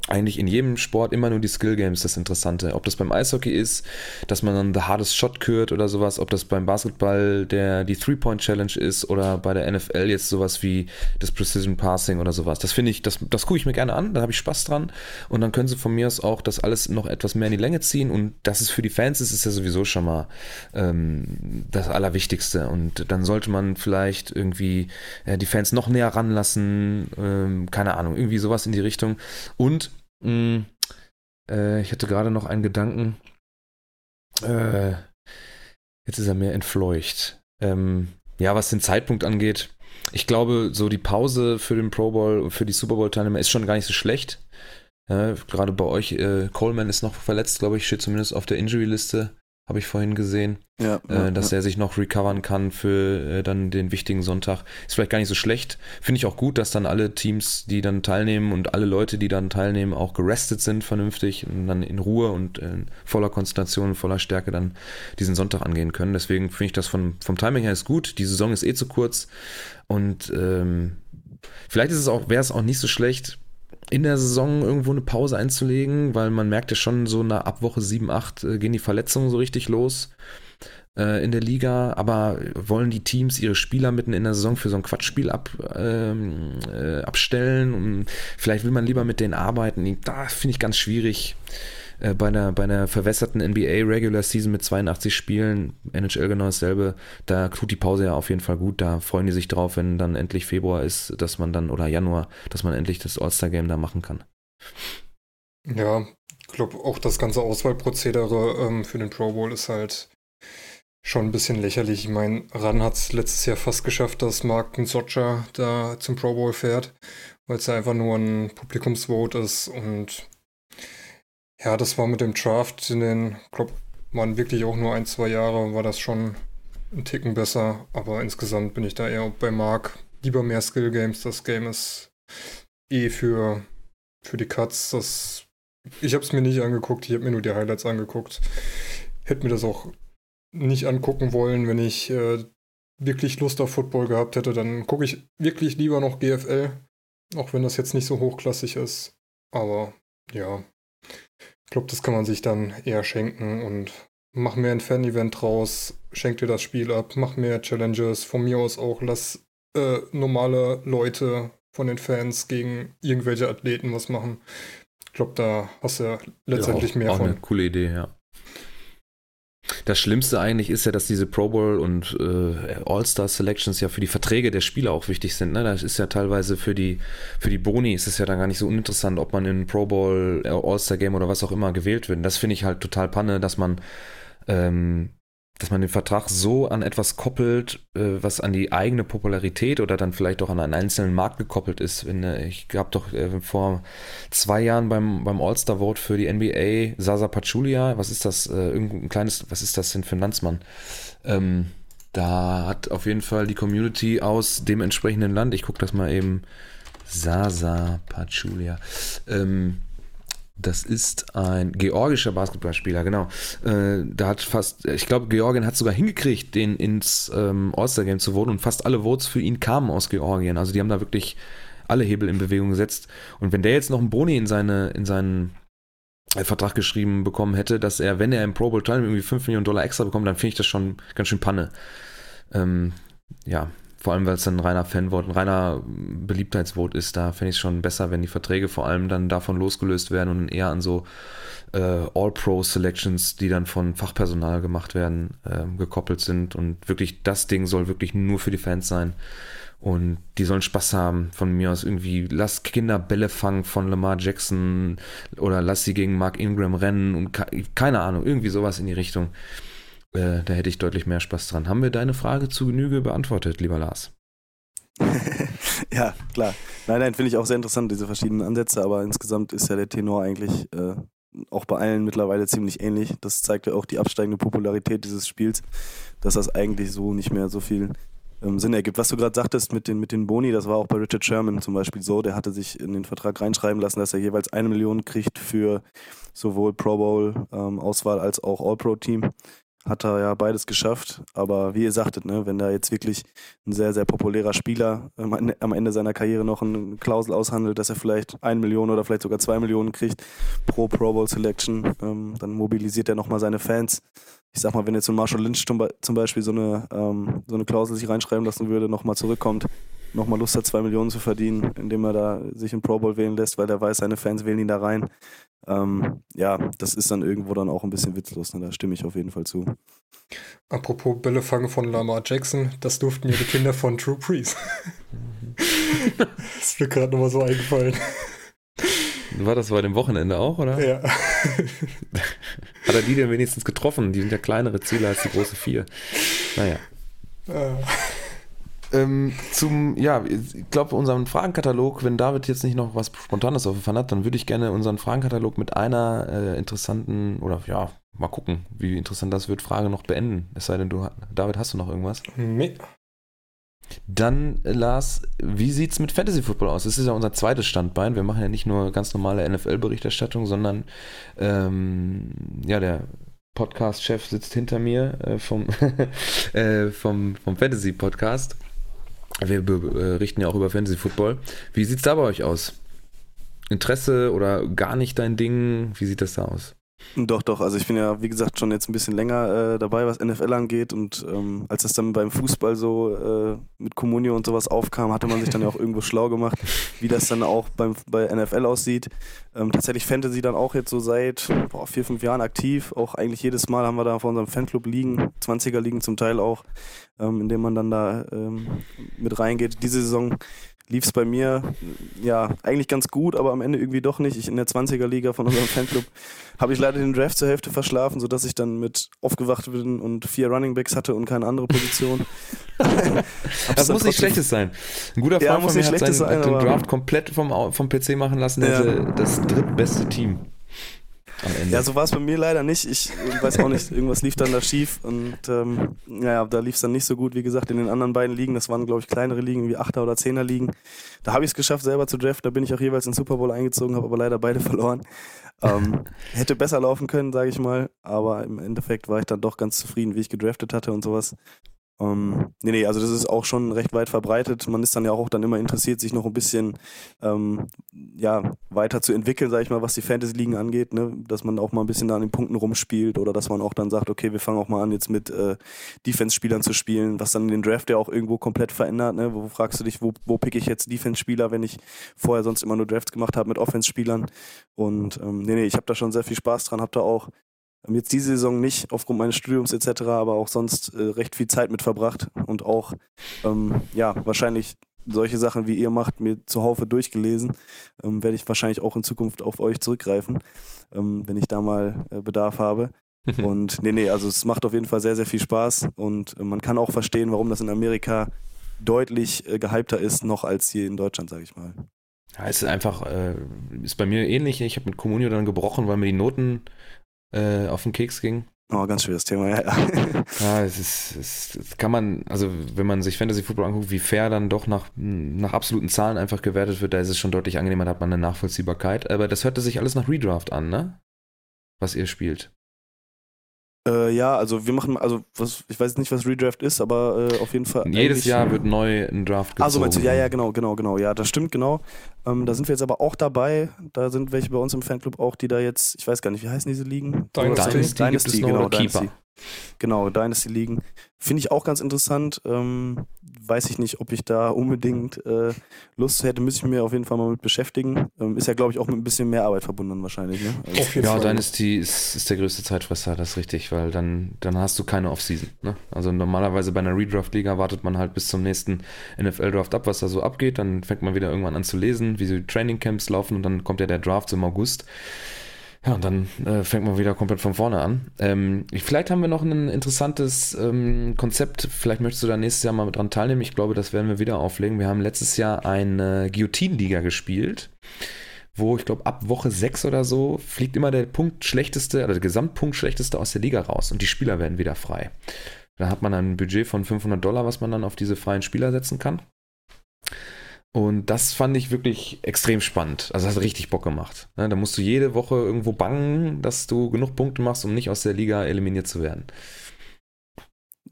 eigentlich in jedem Sport immer nur die Skill Games das Interessante. Ob das beim Eishockey ist, dass man dann The Hardest Shot kürt oder sowas, ob das beim Basketball der die Three-Point Challenge ist oder bei der NFL jetzt sowas wie das Precision Passing oder sowas. Das finde ich, das, das gucke ich mir gerne an, da habe ich Spaß dran und dann können sie von mir aus auch das alles noch etwas mehr in die Länge ziehen und das ist für die Fans ist, ist ja sowieso schon mal ähm, das Allerwichtigste und dann sollte man vielleicht irgendwie äh, die Fans noch näher ranlassen, ähm, keine Ahnung, irgendwie sowas in die Richtung und Mm, Äh, ich hatte gerade noch einen Gedanken. Äh, jetzt ist er mir entfleucht. Ähm, ja, was den Zeitpunkt angeht, ich glaube, so die Pause für den Pro Bowl und für die Super Bowl-Teilnehmer ist schon gar nicht so schlecht. Ja, gerade bei euch, äh, Coleman ist noch verletzt, glaube ich, steht zumindest auf der Injury-Liste habe ich vorhin gesehen, ja, äh, dass ja. er sich noch recovern kann für äh, dann den wichtigen Sonntag. Ist vielleicht gar nicht so schlecht. Finde ich auch gut, dass dann alle Teams, die dann teilnehmen und alle Leute, die dann teilnehmen, auch gerestet sind vernünftig und dann in Ruhe und in voller Konzentration, voller Stärke dann diesen Sonntag angehen können. Deswegen finde ich das vom, vom Timing her ist gut. Die Saison ist eh zu kurz und ähm, vielleicht ist es auch, wäre es auch nicht so schlecht, in der Saison irgendwo eine Pause einzulegen, weil man merkt ja schon so nach ab Woche 7, 8 äh, gehen die Verletzungen so richtig los äh, in der Liga, aber wollen die Teams ihre Spieler mitten in der Saison für so ein Quatschspiel ab, ähm, äh, abstellen und vielleicht will man lieber mit denen arbeiten. Da finde ich ganz schwierig. Äh, bei einer, bei einer verwässerten NBA Regular Season mit 82 Spielen, NHL genau dasselbe, da tut die Pause ja auf jeden Fall gut. Da freuen die sich drauf, wenn dann endlich Februar ist, dass man dann, oder Januar, dass man endlich das All-Star-Game da machen kann. Ja, ich glaube auch das ganze Auswahlprozedere ähm, für den Pro Bowl ist halt schon ein bisschen lächerlich. Ich meine, Ran hat es letztes Jahr fast geschafft, dass Mark Nsocha da zum Pro Bowl fährt, weil es ja einfach nur ein Publikumsvote ist und ja, das war mit dem Draft in den, glaube waren wirklich auch nur ein, zwei Jahre, war das schon ein Ticken besser, aber insgesamt bin ich da eher bei Mark. Lieber mehr Skill Games, das Game ist eh für, für die Cuts, das ich habe es mir nicht angeguckt, ich habe mir nur die Highlights angeguckt. Hätte mir das auch nicht angucken wollen, wenn ich äh, wirklich Lust auf Football gehabt hätte, dann gucke ich wirklich lieber noch GFL, auch wenn das jetzt nicht so hochklassig ist. Aber ja, ich glaube, das kann man sich dann eher schenken und mach mir ein Fan-Event draus, schenk dir das Spiel ab, mach mehr Challenges, von mir aus auch, lass äh, normale Leute von den Fans gegen irgendwelche Athleten was machen. Ich glaube, da hast du ja letztendlich ja, auch, mehr auch von. Eine coole Idee, ja. Das Schlimmste eigentlich ist ja, dass diese Pro Bowl und äh, All-Star Selections ja für die Verträge der Spieler auch wichtig sind. Ne? Das ist ja teilweise für die, für die Boni ist es ja dann gar nicht so uninteressant, ob man in Pro Bowl, äh, All-Star Game oder was auch immer gewählt wird. Das finde ich halt total Panne, dass man ähm, dass man den Vertrag so an etwas koppelt, äh, was an die eigene Popularität oder dann vielleicht auch an einen einzelnen Markt gekoppelt ist. Äh, ich habe doch äh, vor zwei Jahren beim, beim All-Star-Vote für die NBA Sasa Pachulia, was ist das, irgendein kleines, was ist das denn für ein Landsmann? Ähm, da hat auf jeden Fall die Community aus dem entsprechenden Land, ich gucke das mal eben, Sasa Pachulia, ähm, das ist ein georgischer Basketballspieler, genau. Äh, da hat fast, ich glaube, Georgien hat sogar hingekriegt, den ins ähm, All-Star-Game zu voten und fast alle Votes für ihn kamen aus Georgien. Also die haben da wirklich alle Hebel in Bewegung gesetzt. Und wenn der jetzt noch einen Boni in, seine, in seinen äh, Vertrag geschrieben bekommen hätte, dass er, wenn er im Pro Bowl teilnimmt, irgendwie 5 Millionen Dollar extra bekommt, dann finde ich das schon ganz schön Panne. Ähm, ja, vor allem, weil es dann ein reiner Fanvote, ein reiner Beliebtheitsvote ist, da fände ich es schon besser, wenn die Verträge vor allem dann davon losgelöst werden und eher an so äh, All-Pro-Selections, die dann von Fachpersonal gemacht werden, äh, gekoppelt sind. Und wirklich, das Ding soll wirklich nur für die Fans sein. Und die sollen Spaß haben von mir aus irgendwie, lass Kinder Bälle fangen von Lamar Jackson oder lass sie gegen Mark Ingram rennen und keine Ahnung, irgendwie sowas in die Richtung. Äh, da hätte ich deutlich mehr Spaß dran. Haben wir deine Frage zu Genüge beantwortet, lieber Lars? [LAUGHS] ja, klar. Nein, nein, finde ich auch sehr interessant, diese verschiedenen Ansätze, aber insgesamt ist ja der Tenor eigentlich äh, auch bei allen mittlerweile ziemlich ähnlich. Das zeigt ja auch die absteigende Popularität dieses Spiels, dass das eigentlich so nicht mehr so viel ähm, Sinn ergibt. Was du gerade sagtest mit den, mit den Boni, das war auch bei Richard Sherman zum Beispiel so, der hatte sich in den Vertrag reinschreiben lassen, dass er jeweils eine Million kriegt für sowohl Pro Bowl ähm, als auch All-Pro-Team hat er ja beides geschafft. Aber wie ihr sagtet, ne, wenn da jetzt wirklich ein sehr, sehr populärer Spieler ähm, am Ende seiner Karriere noch eine Klausel aushandelt, dass er vielleicht eine Million oder vielleicht sogar zwei Millionen kriegt pro Pro Bowl Selection, ähm, dann mobilisiert er nochmal seine Fans. Ich sag mal, wenn jetzt so ein Marshall Lynch zum Beispiel so eine, ähm, so eine Klausel sich reinschreiben lassen würde, nochmal zurückkommt, nochmal Lust hat, zwei Millionen zu verdienen, indem er da sich im Pro Bowl wählen lässt, weil der weiß, seine Fans wählen ihn da rein. Ähm, ja, das ist dann irgendwo dann auch ein bisschen witzlos. Ne? Da stimme ich auf jeden Fall zu. Apropos Bälle fangen von Lamar Jackson, das durften ja die Kinder von Drew Brees. das [LAUGHS] ist mir gerade nochmal so eingefallen. War das bei dem Wochenende auch, oder? Ja. Hat er die denn wenigstens getroffen? Die sind ja kleinere Ziele als die große Vier. Naja. Äh, Ähm, zum, ja, ich glaube, unseren Fragenkatalog, wenn David jetzt nicht noch was Spontanes aufgefahren hat, dann würde ich gerne unseren Fragenkatalog mit einer äh, interessanten, oder ja, mal gucken, wie interessant das wird, Frage noch beenden. Es sei denn, du, David, hast du noch irgendwas? nee. Dann, äh, Lars, wie sieht's mit Fantasy Football aus? Das ist ja unser zweites Standbein. Wir machen ja nicht nur ganz normale NFL-Berichterstattung, sondern ähm, ja, der Podcast-Chef sitzt hinter mir äh, vom, [LAUGHS] äh, vom, vom Fantasy-Podcast. Wir berichten ja auch über Fantasy Football. Wie sieht's da bei euch aus? Interesse oder gar nicht dein Ding? Wie sieht das da aus? Doch, doch. Also ich bin ja, wie gesagt, schon jetzt ein bisschen länger äh, dabei, was NFL angeht. Und ähm, als das dann beim Fußball so äh, mit Communio und sowas aufkam, hatte man sich dann ja auch [LAUGHS] irgendwo schlau gemacht, wie das dann auch beim, bei NFL aussieht. Ähm, tatsächlich Fantasy dann auch jetzt so seit boah, vier, fünf Jahren aktiv. Auch eigentlich jedes Mal haben wir da vor unserem Fanclub liegen, 20er liegen zum Teil auch, ähm, in dem man dann da ähm, mit reingeht. Diese Saison lief es bei mir ja eigentlich ganz gut, aber am Ende irgendwie doch nicht. Ich in der 20er Liga von unserem Fanclub [LAUGHS] habe ich leider den Draft zur Hälfte verschlafen, sodass ich dann mit aufgewacht bin und vier Runningbacks hatte und keine andere Position. [LAUGHS] das muss nicht schlechtes sein. Ein guter Freund Ja, von muss mir hat, seinen, sein, den Draft komplett vom, vom PC machen lassen. Ja. das drittbeste Team. Ja, so war es bei mir leider nicht. Ich äh, weiß auch nicht, irgendwas lief dann da schief und ähm, naja, da lief es dann nicht so gut. Wie gesagt, in den anderen beiden Ligen, das waren glaube ich kleinere Ligen, wie Achter oder Zehner Ligen. Da habe ich es geschafft, selber zu draften. Da bin ich auch jeweils in Super Bowl eingezogen, habe aber leider beide [LAUGHS] verloren. Ähm, hätte besser laufen können, sage ich mal. Aber im Endeffekt war ich dann doch ganz zufrieden, wie ich gedraftet hatte und sowas. Ähm, nee, nee, also das ist auch schon recht weit verbreitet. Man ist dann ja auch dann immer interessiert, sich noch ein bisschen ähm, ja, weiter zu entwickeln, sage ich mal, was die Fantasy-Ligen angeht, ne? dass man auch mal ein bisschen da an den Punkten rumspielt oder dass man auch dann sagt, okay, wir fangen auch mal an, jetzt mit äh, Defense-Spielern zu spielen, was dann den Draft ja auch irgendwo komplett verändert. Ne? Wo fragst du dich, wo, wo pick ich jetzt Defense-Spieler, wenn ich vorher sonst immer nur Drafts gemacht habe mit Offense-Spielern? Und ähm, nee, nee, ich habe da schon sehr viel Spaß dran, habe da auch Jetzt diese Saison nicht aufgrund meines Studiums etc., aber auch sonst äh, recht viel Zeit mit verbracht und auch ähm, ja wahrscheinlich solche Sachen wie ihr macht mir zuhaufe durchgelesen, ähm, werde ich wahrscheinlich auch in Zukunft auf euch zurückgreifen, ähm, wenn ich da mal äh, Bedarf habe. [LAUGHS] Und nee, nee, also es macht auf jeden Fall sehr, sehr viel Spaß und äh, man kann auch verstehen, warum das in Amerika deutlich äh, gehypter ist, noch als hier in Deutschland, sage ich mal. Ja, es ist einfach, äh, ist bei mir ähnlich. Ich habe mit Communio dann gebrochen, weil mir die Noten äh, auf den Keks gingen. Oh, ganz schweres Thema, ja. ja. [LAUGHS] Ja, es ist, es, es kann man, also wenn man sich Fantasy Football anguckt, wie fair dann doch nach, nach absoluten Zahlen einfach gewertet wird, da ist es schon deutlich angenehmer, da hat man eine Nachvollziehbarkeit. Aber das hörte sich alles nach Redraft an, ne? Was ihr spielt. Äh, ja, also wir machen, also was, ich weiß nicht, was Redraft ist, aber äh, auf jeden Fall. Jedes Jahr wird neu ein Draft gezogen. Also meinst du, ja, ja, genau, genau, genau. Ja, das stimmt, genau. Ähm, da sind wir jetzt aber auch dabei. Da sind welche bei uns im Fanclub auch, die da jetzt, ich weiß gar nicht, wie heißen diese Ligen? Dynasty. Dynasty gibt es noch genau, oder Keeper? Dynasty. Genau, Dynasty Ligen. Finde ich auch ganz interessant. Ähm, weiß ich nicht, ob ich da unbedingt äh, Lust hätte, müsste ich mir auf jeden Fall mal mit beschäftigen. Ähm, ist ja, glaube ich, auch mit ein bisschen mehr Arbeit verbunden wahrscheinlich. Ne? Also, Auf jeden Ja, Fall. Dynasty ist, ist der größte Zeitfresser, das ist richtig, weil dann, dann hast du keine Offseason. Ne? Also normalerweise bei einer Redraft-Liga wartet man halt bis zum nächsten NFL-Draft ab, was da so abgeht. Dann fängt man wieder irgendwann an zu lesen, wie so die Trainingcamps laufen und dann kommt ja der Draft im August. Ja, und dann äh, fängt man wieder komplett von vorne an. Ähm, vielleicht haben wir noch ein interessantes ähm, Konzept. Vielleicht möchtest du da nächstes Jahr mal dran teilnehmen. Ich glaube, das werden wir wieder auflegen. Wir haben letztes Jahr eine Guillotine-Liga gespielt wo ich glaube, ab Woche 6 oder so fliegt immer der Punkt schlechteste, oder der Gesamtpunkt schlechteste aus der Liga raus und die Spieler werden wieder frei. Da hat man ein Budget von 500 Dollar, was man dann auf diese freien Spieler setzen kann. Und das fand ich wirklich extrem spannend. Also das hat richtig Bock gemacht. Ne, Da musst du jede Woche irgendwo bangen, dass du genug Punkte machst, um nicht aus der Liga eliminiert zu werden.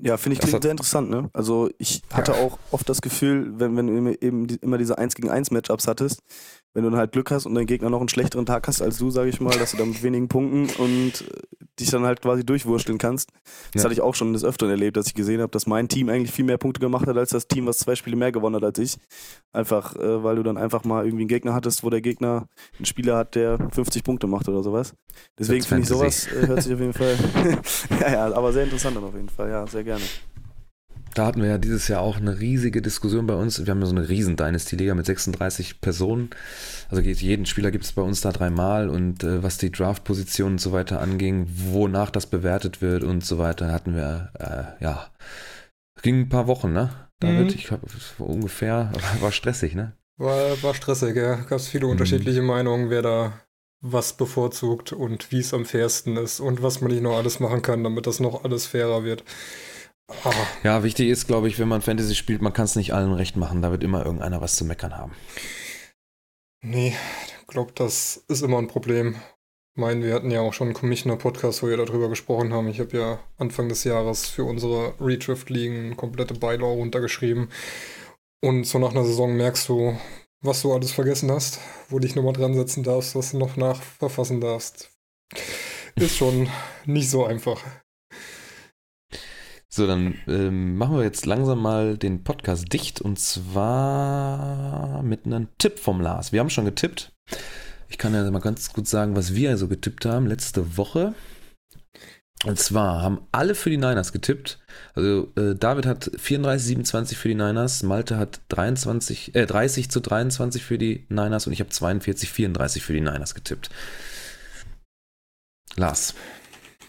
Ja, finde ich klingt sehr interessant, ne? Also ich hatte Ja. auch oft das Gefühl, wenn, wenn du eben immer diese 1 gegen 1 Matchups hattest, wenn du dann halt Glück hast und dein Gegner noch einen schlechteren Tag hast als du, sage ich mal, dass du dann mit wenigen Punkten und äh, dich dann halt quasi durchwursteln kannst. Das Ja. hatte ich auch schon des Öfteren erlebt, dass ich gesehen habe, dass mein Team eigentlich viel mehr Punkte gemacht hat als das Team, was zwei Spiele mehr gewonnen hat als ich. Einfach, äh, weil du dann einfach mal irgendwie einen Gegner hattest, wo der Gegner einen Spieler hat, der 50 Punkte macht oder sowas. Deswegen finde ich sowas, äh, hört sich auf jeden Fall, [LAUGHS] ja, ja, aber sehr interessant dann auf jeden Fall, ja, sehr gerne. Da hatten wir ja dieses Jahr auch eine riesige Diskussion bei uns. Wir haben ja so eine riesen Dynasty-Liga mit 36 Personen. Also jeden Spieler gibt es bei uns da dreimal und äh, was die Draft-Position und so weiter anging, wonach das bewertet wird und so weiter, hatten wir, äh, ja, ging ein paar Wochen, ne? David, mhm. ich habe ungefähr, [LAUGHS] war stressig, ne? War, war stressig, ja. Gab es viele mhm. unterschiedliche Meinungen, wer da was bevorzugt und wie es am fairsten ist und was man nicht noch alles machen kann, damit das noch alles fairer wird. Ja, wichtig ist, glaube ich, wenn man Fantasy spielt, man kann es nicht allen recht machen. Da wird immer irgendeiner was zu meckern haben. Nee, ich glaube, das ist immer ein Problem. Ich meine, wir hatten ja auch schon einen Commissioner-Podcast, wo wir darüber gesprochen haben. Ich habe ja Anfang des Jahres für unsere Retrift-Ligen komplette Bylaw runtergeschrieben. Und so nach einer Saison merkst du, was du alles vergessen hast, wo dich nochmal dran setzen darfst, was du noch nachverfassen darfst. Ist schon nicht so einfach. So, dann ähm, machen wir jetzt langsam mal den Podcast dicht und zwar mit einem Tipp vom Lars. Wir haben schon getippt. Ich kann ja mal ganz gut sagen, was wir so getippt haben letzte Woche. Und zwar haben alle für die Niners getippt. Also äh, David hat 34, 27 für die Niners, Malte hat 23, äh, 30 zu 23 für die Niners und ich habe 42, 34 für die Niners getippt. Lars.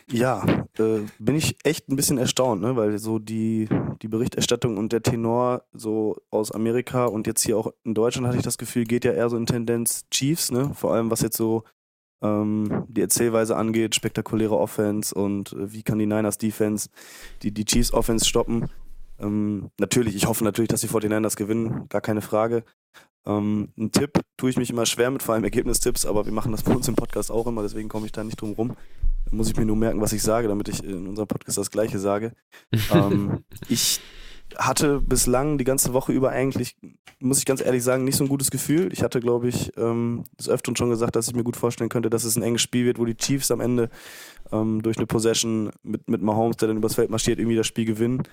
Ja, äh, bin ich echt ein bisschen erstaunt, ne? weil so die, die Berichterstattung und der Tenor so aus Amerika und jetzt hier auch in Deutschland hatte ich das Gefühl, geht ja eher so in Tendenz Chiefs, ne? vor allem was jetzt so ähm, die Erzählweise angeht, spektakuläre Offense und äh, wie kann die Niners Defense die, die Chiefs Offense stoppen. Ähm, natürlich, ich hoffe natürlich, dass die 49ers gewinnen, gar keine Frage. Ähm, ein Tipp tue ich mich immer schwer mit, vor allem Ergebnistipps, aber wir machen das bei uns im Podcast auch immer, deswegen komme ich da nicht drum rum. Da muss ich mir nur merken, was ich sage, damit ich in unserem Podcast das Gleiche sage. [LAUGHS] ähm, ich hatte bislang die ganze Woche über eigentlich, muss ich ganz ehrlich sagen, nicht so ein gutes Gefühl. Ich hatte, glaube ich, ähm, des Öfteren schon gesagt, dass ich mir gut vorstellen könnte, dass es ein enges Spiel wird, wo die Chiefs am Ende ähm, durch eine Possession mit, mit Mahomes, der dann übers Feld marschiert, irgendwie das Spiel gewinnen.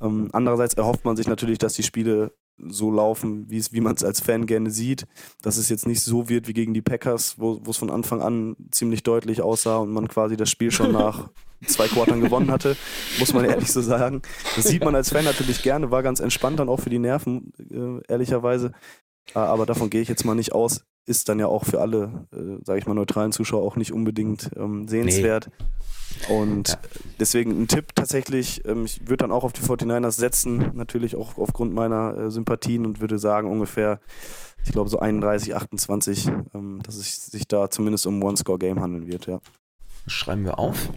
Ähm, andererseits erhofft man sich natürlich, dass die Spiele so laufen, wie man es als Fan gerne sieht. Dass es jetzt nicht so wird wie gegen die Packers, wo es von Anfang an ziemlich deutlich aussah und man quasi das Spiel schon nach [LAUGHS] zwei Quartern gewonnen hatte, muss man ehrlich so sagen. Das sieht man als Fan natürlich gerne, war ganz entspannt dann auch für die Nerven, äh, ehrlicherweise. Äh, aber davon gehe ich jetzt mal nicht aus. Ist dann ja auch für alle, äh, sage ich mal, neutralen Zuschauer auch nicht unbedingt ähm, sehenswert. Nee. Und ja. deswegen ein Tipp tatsächlich, ähm, ich würde dann auch auf die 49ers setzen, natürlich auch aufgrund meiner äh, Sympathien und würde sagen ungefähr, ich glaube so 31, 28, ähm, dass es sich da zumindest um One-Score-Game handeln wird, ja. Schreiben wir auf.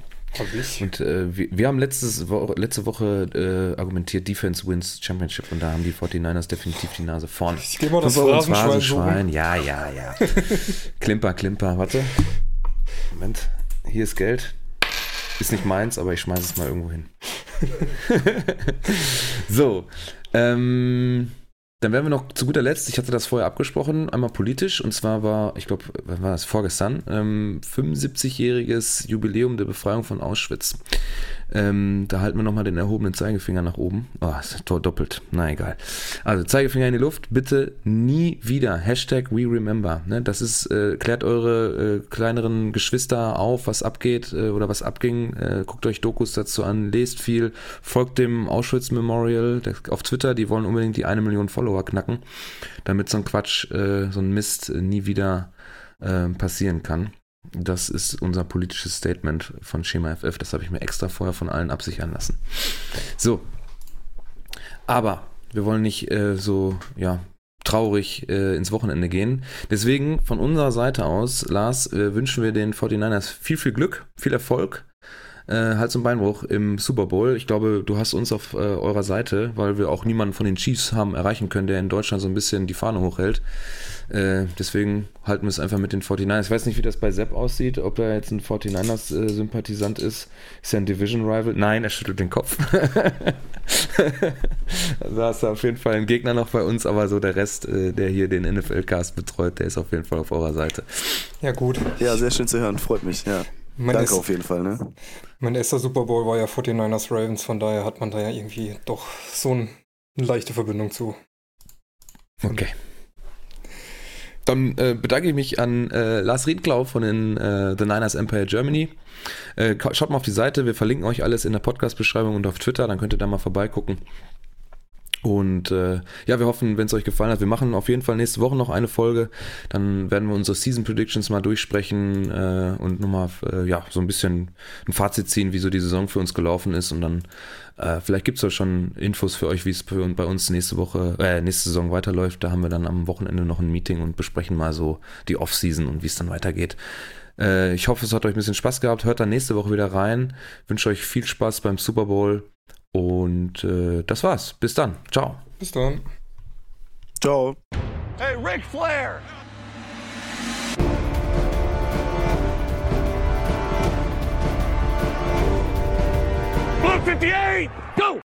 Und äh, wir, wir, haben letztes Wo letzte Woche äh, argumentiert, Defense wins Championship und da haben die 49ers definitiv die Nase vorn. Ich gehe mal das Phrasenschwein. Phrasenschwein. Ja, ja, ja. [LAUGHS] klimper, klimper. Warte. Moment. Hier ist Geld. Ist nicht meins, aber ich schmeiße es mal irgendwo hin. [LAUGHS] so. Ähm, dann werden wir noch zu guter Letzt, ich hatte das vorher abgesprochen, einmal politisch, und zwar war, ich glaube, wann war das? Vorgestern, ähm, 75-jähriges Jubiläum der Befreiung von Auschwitz. Ähm, da halten wir nochmal den erhobenen Zeigefinger nach oben. Oh, ist doppelt. Na egal. Also Zeigefinger in die Luft. Bitte nie wieder. Hashtag We Remember. Ne, das ist, äh, klärt eure äh, kleineren Geschwister auf, was abgeht äh, oder was abging. Äh, guckt euch Dokus dazu an, lest viel, folgt dem Auschwitz Memorial auf Twitter. Die wollen unbedingt die eine Million Follower knacken, damit so ein Quatsch, äh, so ein Mist äh, nie wieder passieren kann. Das ist unser politisches Statement von Schema FF. Das habe ich mir extra vorher von allen absichern lassen. So. Aber wir wollen nicht äh, so, ja, traurig äh, ins Wochenende gehen. Deswegen von unserer Seite aus, Lars, äh, wünschen wir den 49ers viel, viel Glück, viel Erfolg. Äh, Hals- und Beinbruch im Super Bowl. Ich glaube, du hast uns auf äh, eurer Seite, weil wir auch niemanden von den Chiefs haben erreichen können, der in Deutschland so ein bisschen die Fahne hochhält. Äh, deswegen halten wir es einfach mit den 49ers. Ich weiß nicht, wie das bei Sepp aussieht, ob er jetzt ein 49ers-Sympathisant äh, ist. Ist er ein Division-Rival? Nein, er schüttelt den Kopf. [LAUGHS] da hast du auf jeden Fall einen Gegner noch bei uns, aber so der Rest, äh, der hier den NFL-Cast betreut, der ist auf jeden Fall auf eurer Seite. Ja, gut. Ja, sehr schön zu hören. Freut mich, ja. Mein Danke ist, auf jeden Fall, ne? Mein erster Super Bowl war ja 49ers Ravens, von daher hat man da ja irgendwie doch so ein, eine leichte Verbindung zu. Okay. Dann äh, bedanke ich mich an äh, Lars Riedklau von den äh, The Niners Empire Germany. Äh, schaut mal auf die Seite, wir verlinken euch alles in der Podcast-Beschreibung und auf Twitter, dann könnt ihr da mal vorbeigucken. Und äh, ja, wir hoffen, wenn es euch gefallen hat, wir machen auf jeden Fall nächste Woche noch eine Folge. Dann werden wir unsere Season Predictions mal durchsprechen äh, und nochmal äh, ja, so ein bisschen ein Fazit ziehen, wie so die Saison für uns gelaufen ist. Und dann äh, vielleicht gibt es ja schon Infos für euch, wie es bei uns nächste Woche, äh, nächste Saison weiterläuft. Da haben wir dann am Wochenende noch ein Meeting und besprechen mal so die Off-Season und wie es dann weitergeht. Äh, ich hoffe, es hat euch ein bisschen Spaß gehabt. Hört dann nächste Woche wieder rein. Wünsche euch viel Spaß beim Super Bowl. Und äh, das war's. Bis dann. Ciao. Bis dann. Ciao. Hey, Ric Flair! Blue 58, go!